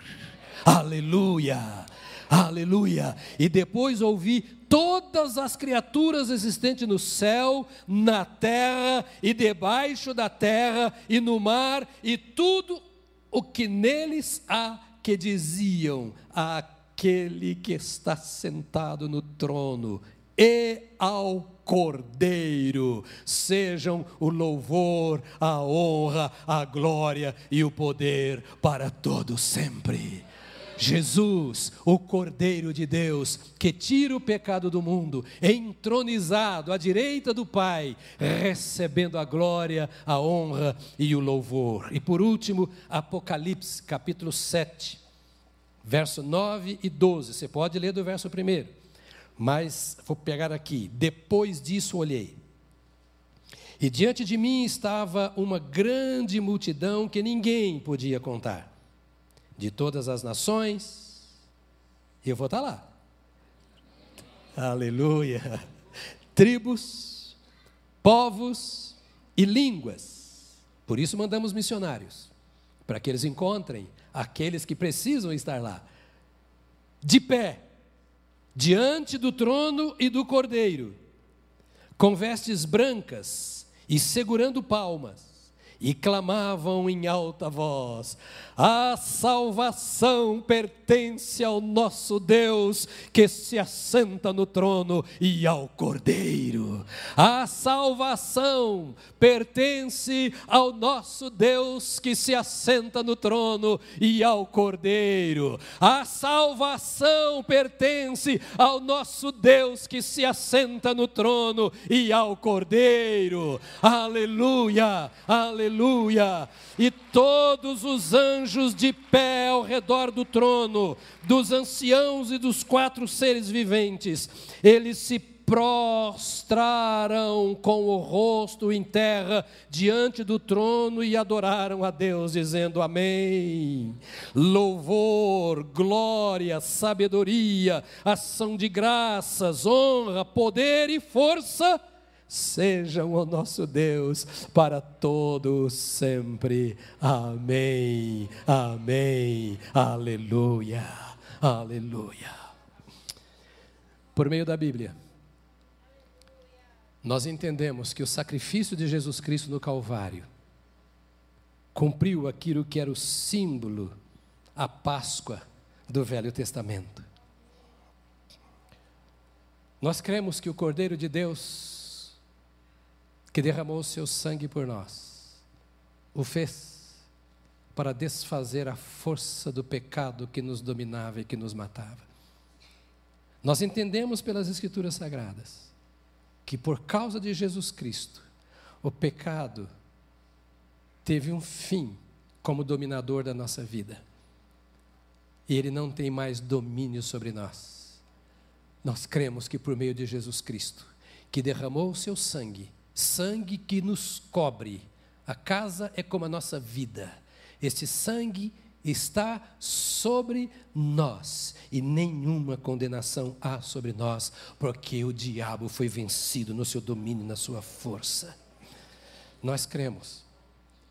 Aleluia! Aleluia! E depois ouvi todas as criaturas existentes no céu, na terra e debaixo da terra e no mar e tudo o que neles há que diziam àquele que está sentado no trono e ao Cordeiro sejam o louvor, a honra, a glória e o poder para todos sempre. Jesus, o Cordeiro de Deus, que tira o pecado do mundo, entronizado à direita do Pai, recebendo a glória, a honra e o louvor. E por último, Apocalipse, capítulo 7, verso 9 e 12. Você pode ler do verso primeiro, mas vou pegar aqui. Depois disso olhei. E diante de mim estava uma grande multidão que ninguém podia contar de todas as nações, e eu vou estar lá. Aleluia! Tribos, povos e línguas. Por isso mandamos missionários, para que eles encontrem aqueles que precisam estar lá. De pé, diante do trono e do cordeiro, com vestes brancas e segurando palmas e clamavam em alta voz: A salvação pertence ao nosso Deus que se assenta no trono e ao Cordeiro. A salvação pertence ao nosso Deus que se assenta no trono e ao Cordeiro. A salvação pertence ao nosso Deus que se assenta no trono e ao Cordeiro. Aleluia! Aleluia! Aleluia. E todos os anjos de pé ao redor do trono, dos anciãos e dos quatro seres viventes, eles se prostraram com o rosto em terra diante do trono e adoraram a Deus, dizendo: Amém. Louvor, glória, sabedoria, ação de graças, honra, poder e força sejam o nosso Deus para todos sempre. Amém. Amém. Aleluia. Aleluia. Por meio da Bíblia, nós entendemos que o sacrifício de Jesus Cristo no Calvário cumpriu aquilo que era o símbolo, a Páscoa do Velho Testamento. Nós cremos que o Cordeiro de Deus que derramou o seu sangue por nós, o fez para desfazer a força do pecado que nos dominava e que nos matava. Nós entendemos pelas Escrituras Sagradas que por causa de Jesus Cristo, o pecado teve um fim como dominador da nossa vida. E ele não tem mais domínio sobre nós. Nós cremos que por meio de Jesus Cristo, que derramou o seu sangue, sangue que nos cobre. A casa é como a nossa vida. Este sangue está sobre nós e nenhuma condenação há sobre nós, porque o diabo foi vencido no seu domínio, na sua força. Nós cremos,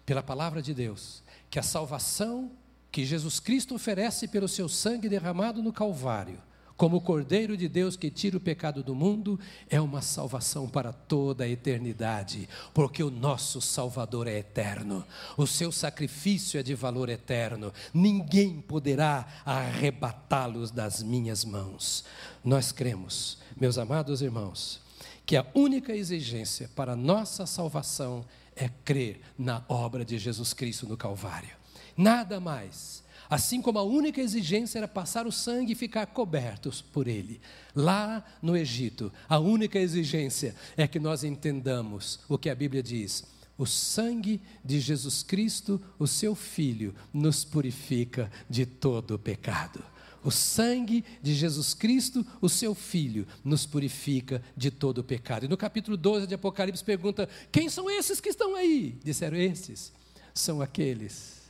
pela palavra de Deus, que a salvação que Jesus Cristo oferece pelo seu sangue derramado no Calvário como o Cordeiro de Deus que tira o pecado do mundo, é uma salvação para toda a eternidade, porque o nosso Salvador é eterno, o seu sacrifício é de valor eterno, ninguém poderá arrebatá-los das minhas mãos. Nós cremos, meus amados irmãos, que a única exigência para nossa salvação é crer na obra de Jesus Cristo no Calvário. Nada mais Assim como a única exigência era passar o sangue e ficar cobertos por ele. Lá no Egito, a única exigência é que nós entendamos o que a Bíblia diz. O sangue de Jesus Cristo, o seu Filho, nos purifica de todo o pecado. O sangue de Jesus Cristo, o seu Filho, nos purifica de todo o pecado. E no capítulo 12 de Apocalipse pergunta: Quem são esses que estão aí? Disseram: Esses são aqueles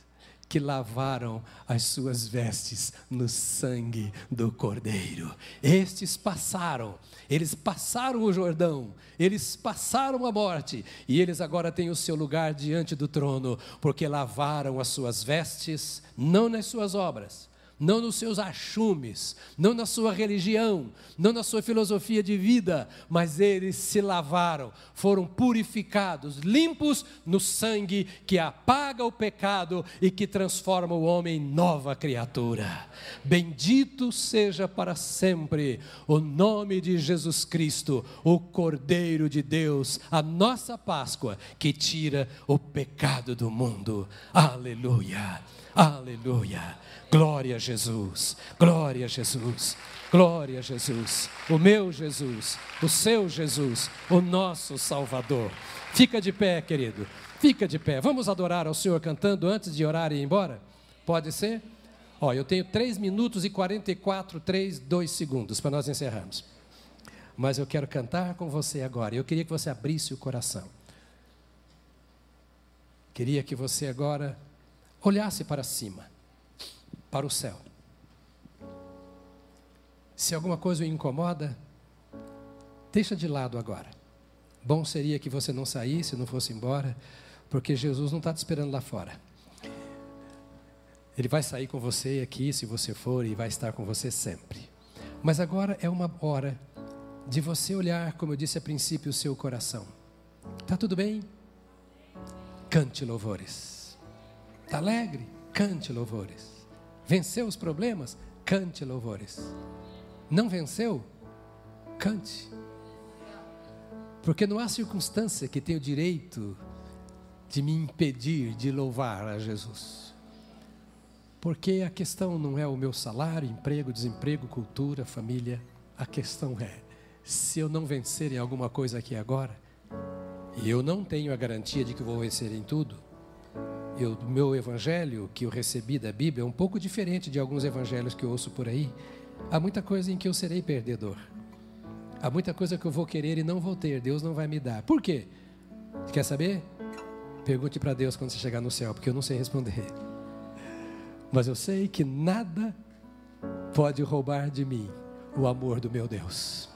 que lavaram as suas vestes no sangue do Cordeiro. Estes passaram, eles passaram o Jordão, eles passaram a morte, e eles agora têm o seu lugar diante do trono, porque lavaram as suas vestes, não nas suas obras, não nos seus achumes, não na sua religião, não na sua filosofia de vida, mas eles se lavaram, foram purificados, limpos no sangue que apaga o pecado e que transforma o homem em nova criatura. Bendito seja para sempre o nome de Jesus Cristo, o Cordeiro de Deus, a nossa Páscoa que tira o pecado do mundo. Aleluia. Aleluia. Glória a Jesus. Glória a Jesus. Glória a Jesus. O meu Jesus, o seu Jesus, o nosso Salvador. Fica de pé, querido. Fica de pé. Vamos adorar ao Senhor cantando antes de orar e ir embora? Pode ser? Ó, eu tenho 3 minutos e 44, 3, 2 segundos para nós encerrarmos. Mas eu quero cantar com você agora. Eu queria que você abrisse o coração. Queria que você agora olhasse para cima, para o céu. Se alguma coisa o incomoda, deixa de lado agora. Bom seria que você não saísse, não fosse embora, porque Jesus não está te esperando lá fora. Ele vai sair com você aqui, se você for, e vai estar com você sempre. Mas agora é uma hora de você olhar, como eu disse a princípio, o seu coração. Tá tudo bem? Cante louvores. Está alegre? Cante louvores. Venceu os problemas? Cante louvores. Não venceu? Cante. Porque não há circunstância que tenha o direito de me impedir de louvar a Jesus. Porque a questão não é o meu salário, emprego, desemprego, cultura, família. A questão é: se eu não vencer em alguma coisa aqui agora, e eu não tenho a garantia de que vou vencer em tudo, o meu evangelho que eu recebi da Bíblia é um pouco diferente de alguns evangelhos que eu ouço por aí. Há muita coisa em que eu serei perdedor. Há muita coisa que eu vou querer e não vou ter. Deus não vai me dar. Por quê? Quer saber? Pergunte para Deus quando você chegar no céu, porque eu não sei responder. Mas eu sei que nada pode roubar de mim o amor do meu Deus.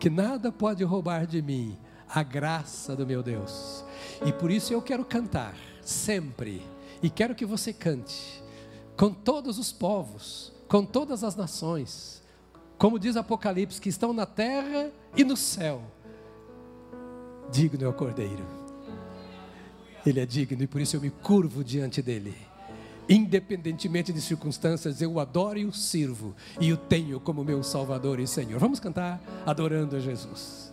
Que nada pode roubar de mim a graça do meu Deus. E por isso eu quero cantar sempre. E quero que você cante com todos os povos, com todas as nações, como diz Apocalipse, que estão na terra e no céu. Digno é o Cordeiro. Ele é digno e por isso eu me curvo diante dele. Independentemente de circunstâncias, eu o adoro e o sirvo e o tenho como meu Salvador e Senhor. Vamos cantar adorando a Jesus.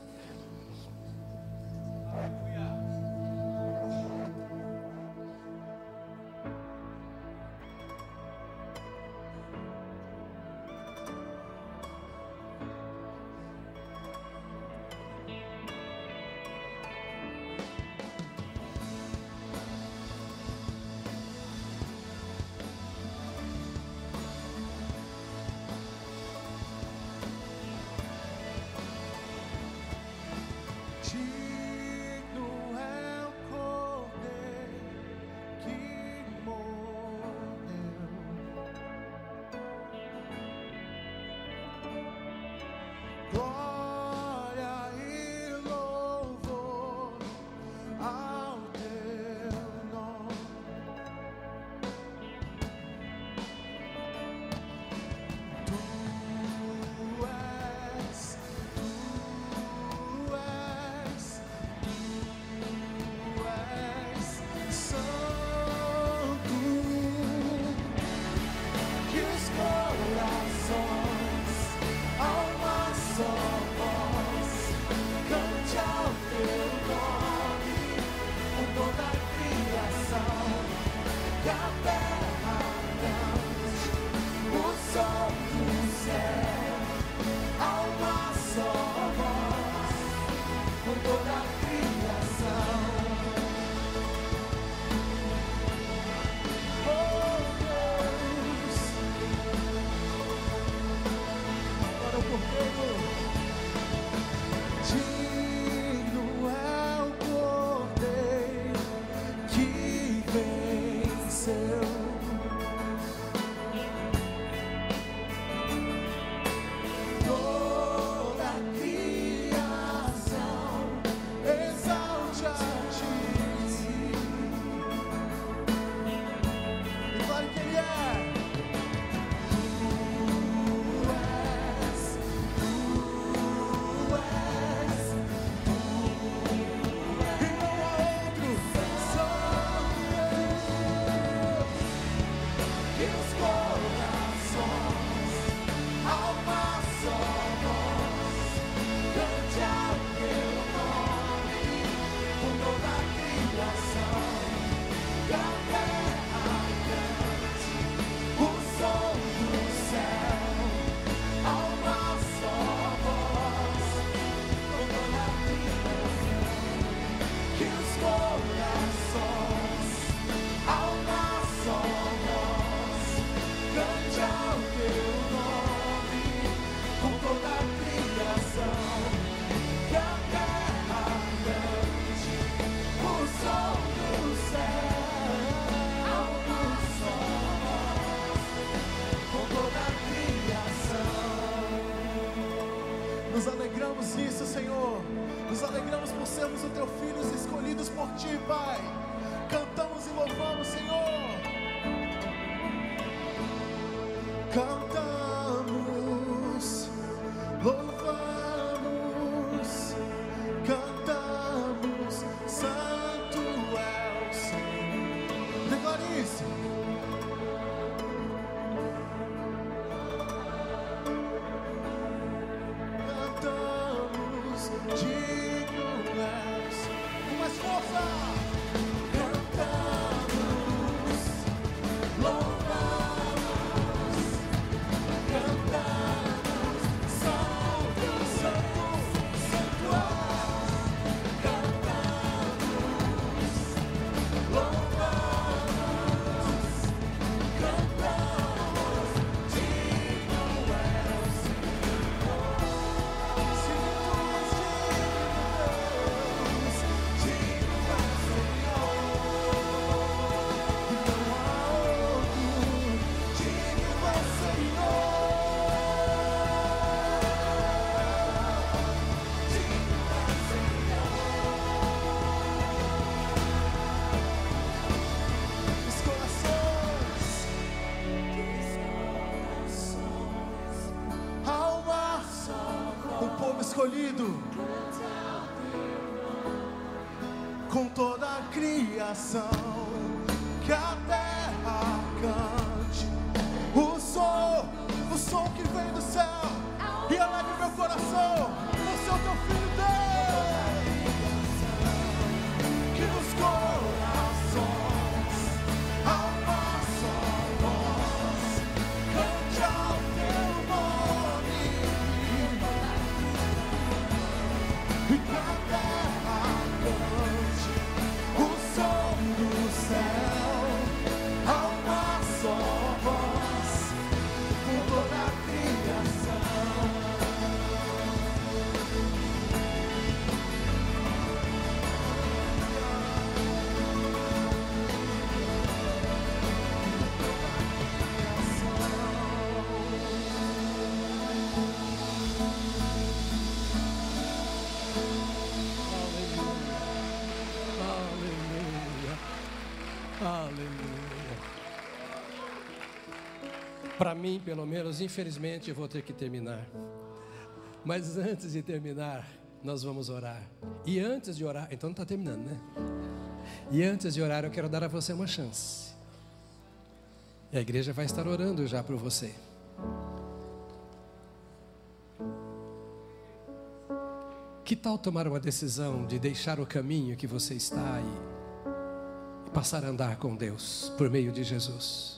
Com toda a criação que a Para mim, pelo menos, infelizmente, eu vou ter que terminar. Mas antes de terminar, nós vamos orar. E antes de orar, então não está terminando, né? E antes de orar, eu quero dar a você uma chance. E a igreja vai estar orando já por você. Que tal tomar uma decisão de deixar o caminho que você está e, e passar a andar com Deus por meio de Jesus?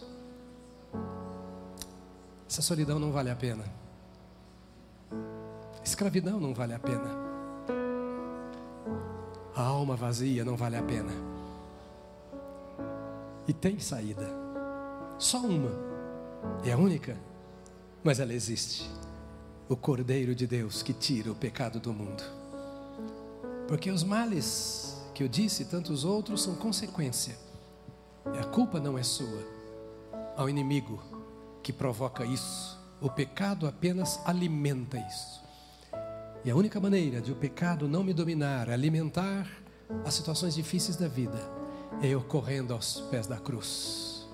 Essa solidão não vale a pena. Escravidão não vale a pena. A alma vazia não vale a pena. E tem saída. Só uma. É a única. Mas ela existe. O Cordeiro de Deus que tira o pecado do mundo. Porque os males que eu disse e tantos outros são consequência. E a culpa não é sua. Ao inimigo que provoca isso. O pecado apenas alimenta isso. E a única maneira de o pecado não me dominar, alimentar as situações difíceis da vida, é eu correndo aos pés da cruz.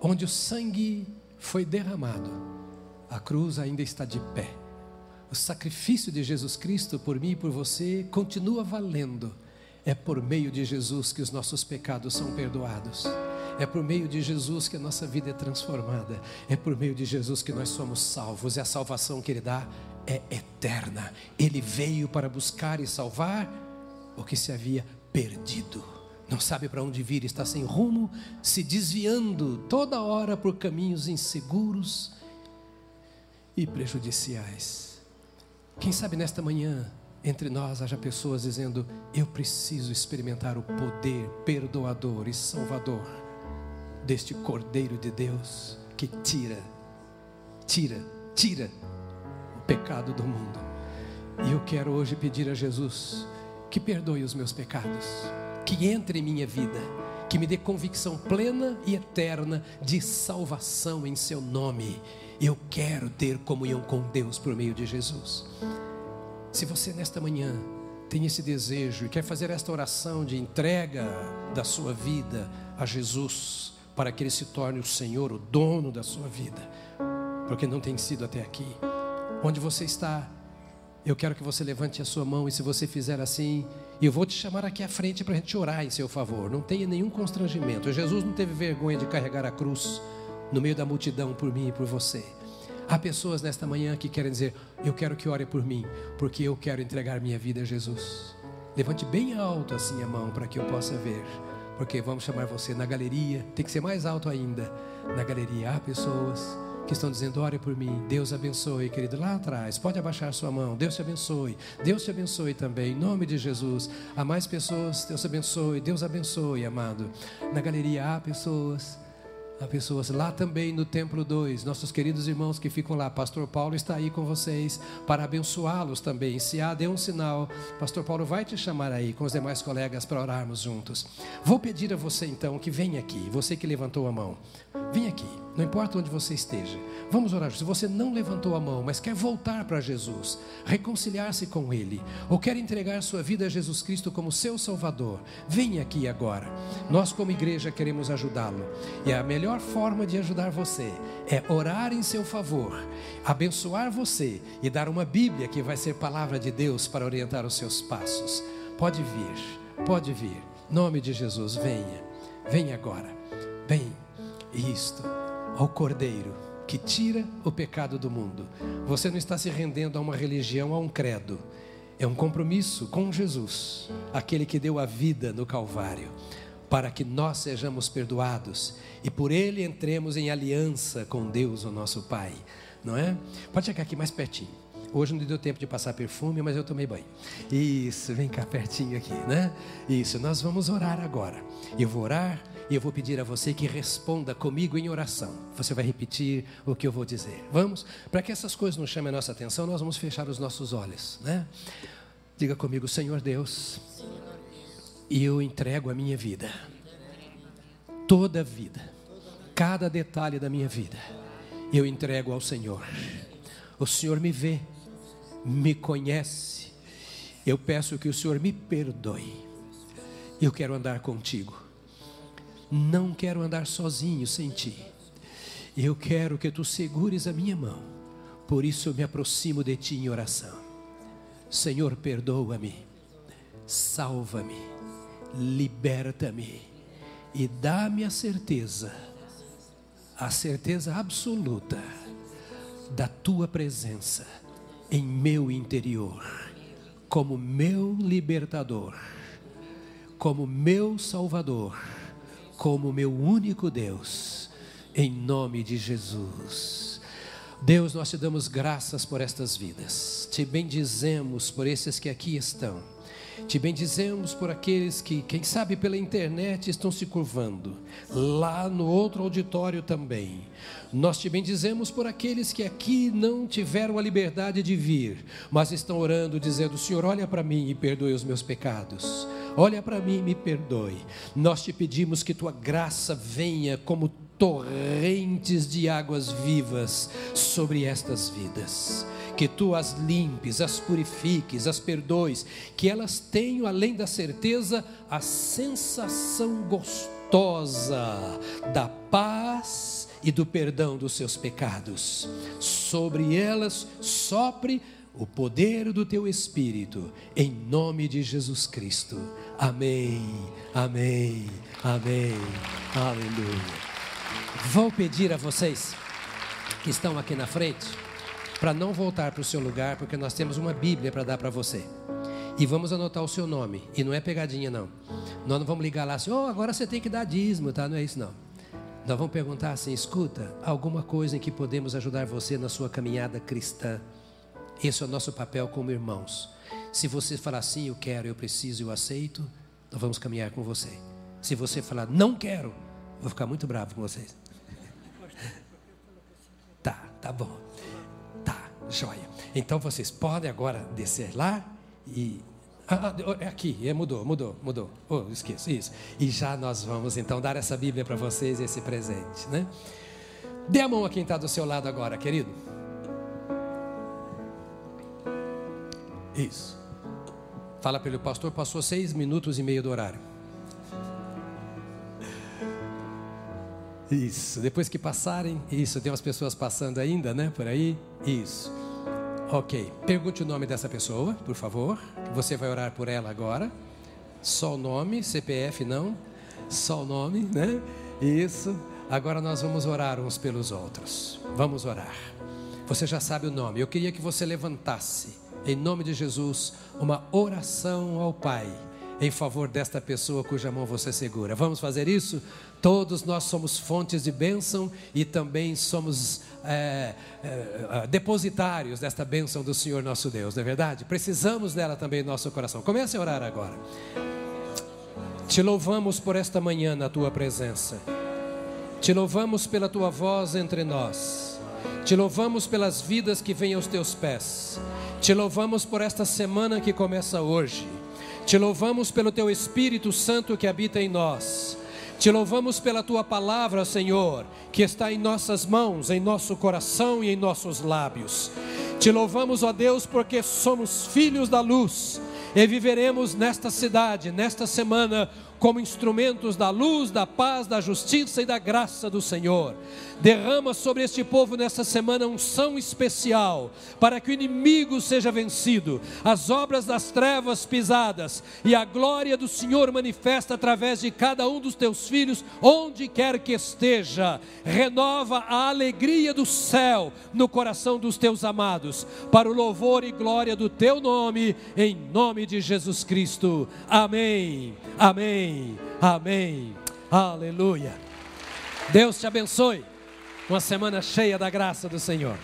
Onde o sangue foi derramado, a cruz ainda está de pé. O sacrifício de Jesus Cristo por mim e por você continua valendo. É por meio de Jesus que os nossos pecados são perdoados. É por meio de Jesus que a nossa vida é transformada. É por meio de Jesus que nós somos salvos. E a salvação que Ele dá é eterna. Ele veio para buscar e salvar o que se havia perdido. Não sabe para onde vir, está sem rumo, se desviando toda hora por caminhos inseguros e prejudiciais. Quem sabe nesta manhã entre nós haja pessoas dizendo: Eu preciso experimentar o poder perdoador e salvador deste Cordeiro de Deus que tira, tira, tira o pecado do mundo. E eu quero hoje pedir a Jesus que perdoe os meus pecados, que entre em minha vida, que me dê convicção plena e eterna de salvação em Seu nome. Eu quero ter comunhão com Deus por meio de Jesus. Se você nesta manhã tem esse desejo e quer fazer esta oração de entrega da sua vida a Jesus, para que Ele se torne o Senhor, o dono da sua vida, porque não tem sido até aqui. Onde você está, eu quero que você levante a sua mão e se você fizer assim, eu vou te chamar aqui à frente para a gente orar em seu favor. Não tenha nenhum constrangimento. Jesus não teve vergonha de carregar a cruz no meio da multidão por mim e por você. Há pessoas nesta manhã que querem dizer: Eu quero que ore por mim, porque eu quero entregar minha vida a Jesus. Levante bem alto assim a mão para que eu possa ver, porque vamos chamar você na galeria. Tem que ser mais alto ainda. Na galeria há pessoas que estão dizendo: ore por mim, Deus abençoe, querido, lá atrás, pode abaixar sua mão, Deus te abençoe, Deus te abençoe também, em nome de Jesus. Há mais pessoas, Deus abençoe, Deus abençoe, amado. Na galeria há pessoas. Há pessoas lá também no Templo 2, nossos queridos irmãos que ficam lá. Pastor Paulo está aí com vocês para abençoá-los também. Se há, dê um sinal. Pastor Paulo vai te chamar aí com os demais colegas para orarmos juntos. Vou pedir a você então que venha aqui, você que levantou a mão. Vem aqui, não importa onde você esteja. Vamos orar. Se você não levantou a mão, mas quer voltar para Jesus, reconciliar-se com Ele, ou quer entregar sua vida a Jesus Cristo como seu Salvador, venha aqui agora. Nós, como igreja, queremos ajudá-lo. E a melhor forma de ajudar você é orar em seu favor, abençoar você e dar uma Bíblia que vai ser palavra de Deus para orientar os seus passos. Pode vir, pode vir. Nome de Jesus, venha. Venha agora. Vem isto ao Cordeiro que tira o pecado do mundo. Você não está se rendendo a uma religião, a um credo. É um compromisso com Jesus, aquele que deu a vida no Calvário, para que nós sejamos perdoados e por ele entremos em aliança com Deus, o nosso Pai. Não é? Pode chegar aqui mais pertinho. Hoje não deu tempo de passar perfume, mas eu tomei banho. Isso, vem cá pertinho aqui, né? Isso, nós vamos orar agora. Eu vou orar e eu vou pedir a você que responda comigo em oração. Você vai repetir o que eu vou dizer. Vamos? Para que essas coisas não chamem a nossa atenção, nós vamos fechar os nossos olhos, né? Diga comigo, Senhor Deus, eu entrego a minha vida, toda a vida, cada detalhe da minha vida, eu entrego ao Senhor. O Senhor me vê, me conhece. Eu peço que o Senhor me perdoe. Eu quero andar contigo. Não quero andar sozinho sem ti. Eu quero que tu segures a minha mão. Por isso eu me aproximo de ti em oração. Senhor, perdoa-me, salva-me, liberta-me e dá-me a certeza, a certeza absoluta da tua presença em meu interior, como meu libertador, como meu salvador como meu único Deus, em nome de Jesus. Deus, nós te damos graças por estas vidas, te bendizemos por esses que aqui estão, te bendizemos por aqueles que, quem sabe pela internet, estão se curvando, lá no outro auditório também. Nós te bendizemos por aqueles que aqui não tiveram a liberdade de vir, mas estão orando, dizendo: Senhor, olha para mim e perdoe os meus pecados. Olha para mim e me perdoe. Nós te pedimos que tua graça venha como torrentes de águas vivas sobre estas vidas. Que tu as limpes, as purifiques, as perdoes, que elas tenham, além da certeza, a sensação gostosa da paz e do perdão dos seus pecados. Sobre elas sopre o poder do teu Espírito, em nome de Jesus Cristo. Amém, amém, amém, aleluia. Vou pedir a vocês que estão aqui na frente para não voltar para o seu lugar, porque nós temos uma Bíblia para dar para você. E vamos anotar o seu nome. E não é pegadinha, não. Nós não vamos ligar lá assim, oh, agora você tem que dar dízimo, tá? Não é isso, não. Nós vamos perguntar assim: escuta, alguma coisa em que podemos ajudar você na sua caminhada cristã? Esse é o nosso papel como irmãos. Se você falar sim, eu quero, eu preciso, eu aceito, nós vamos caminhar com você. Se você falar não quero, eu vou ficar muito bravo com vocês. Tá, tá bom. Tá, joia. Então vocês podem agora descer lá e. Ah, ah é aqui, é, mudou, mudou, mudou. Oh, esqueço, isso. E já nós vamos então dar essa Bíblia para vocês, esse presente, né? Dê a mão a quem está do seu lado agora, querido. Isso. Fala para ele, o pastor passou seis minutos e meio do horário. Isso, depois que passarem, isso, tem umas pessoas passando ainda, né, por aí, isso. Ok, pergunte o nome dessa pessoa, por favor, você vai orar por ela agora. Só o nome, CPF não, só o nome, né, isso. Agora nós vamos orar uns pelos outros, vamos orar. Você já sabe o nome, eu queria que você levantasse, em nome de Jesus, uma oração ao Pai em favor desta pessoa cuja mão você segura. Vamos fazer isso? Todos nós somos fontes de bênção e também somos é, é, depositários desta bênção do Senhor nosso Deus, não é verdade? Precisamos dela também em nosso coração. Comece a orar agora. Te louvamos por esta manhã na tua presença. Te louvamos pela tua voz entre nós. Te louvamos pelas vidas que vêm aos teus pés. Te louvamos por esta semana que começa hoje. Te louvamos pelo teu Espírito Santo que habita em nós. Te louvamos pela tua palavra, Senhor, que está em nossas mãos, em nosso coração e em nossos lábios. Te louvamos, ó Deus, porque somos filhos da luz e viveremos nesta cidade, nesta semana, como instrumentos da luz, da paz, da justiça e da graça do Senhor. Derrama sobre este povo nesta semana um são especial, para que o inimigo seja vencido, as obras das trevas pisadas e a glória do Senhor manifesta através de cada um dos teus filhos, onde quer que esteja. Renova a alegria do céu no coração dos teus amados, para o louvor e glória do teu nome, em nome de Jesus Cristo. Amém. Amém. Amém. Amém. Aleluia. Deus te abençoe. Uma semana cheia da graça do Senhor.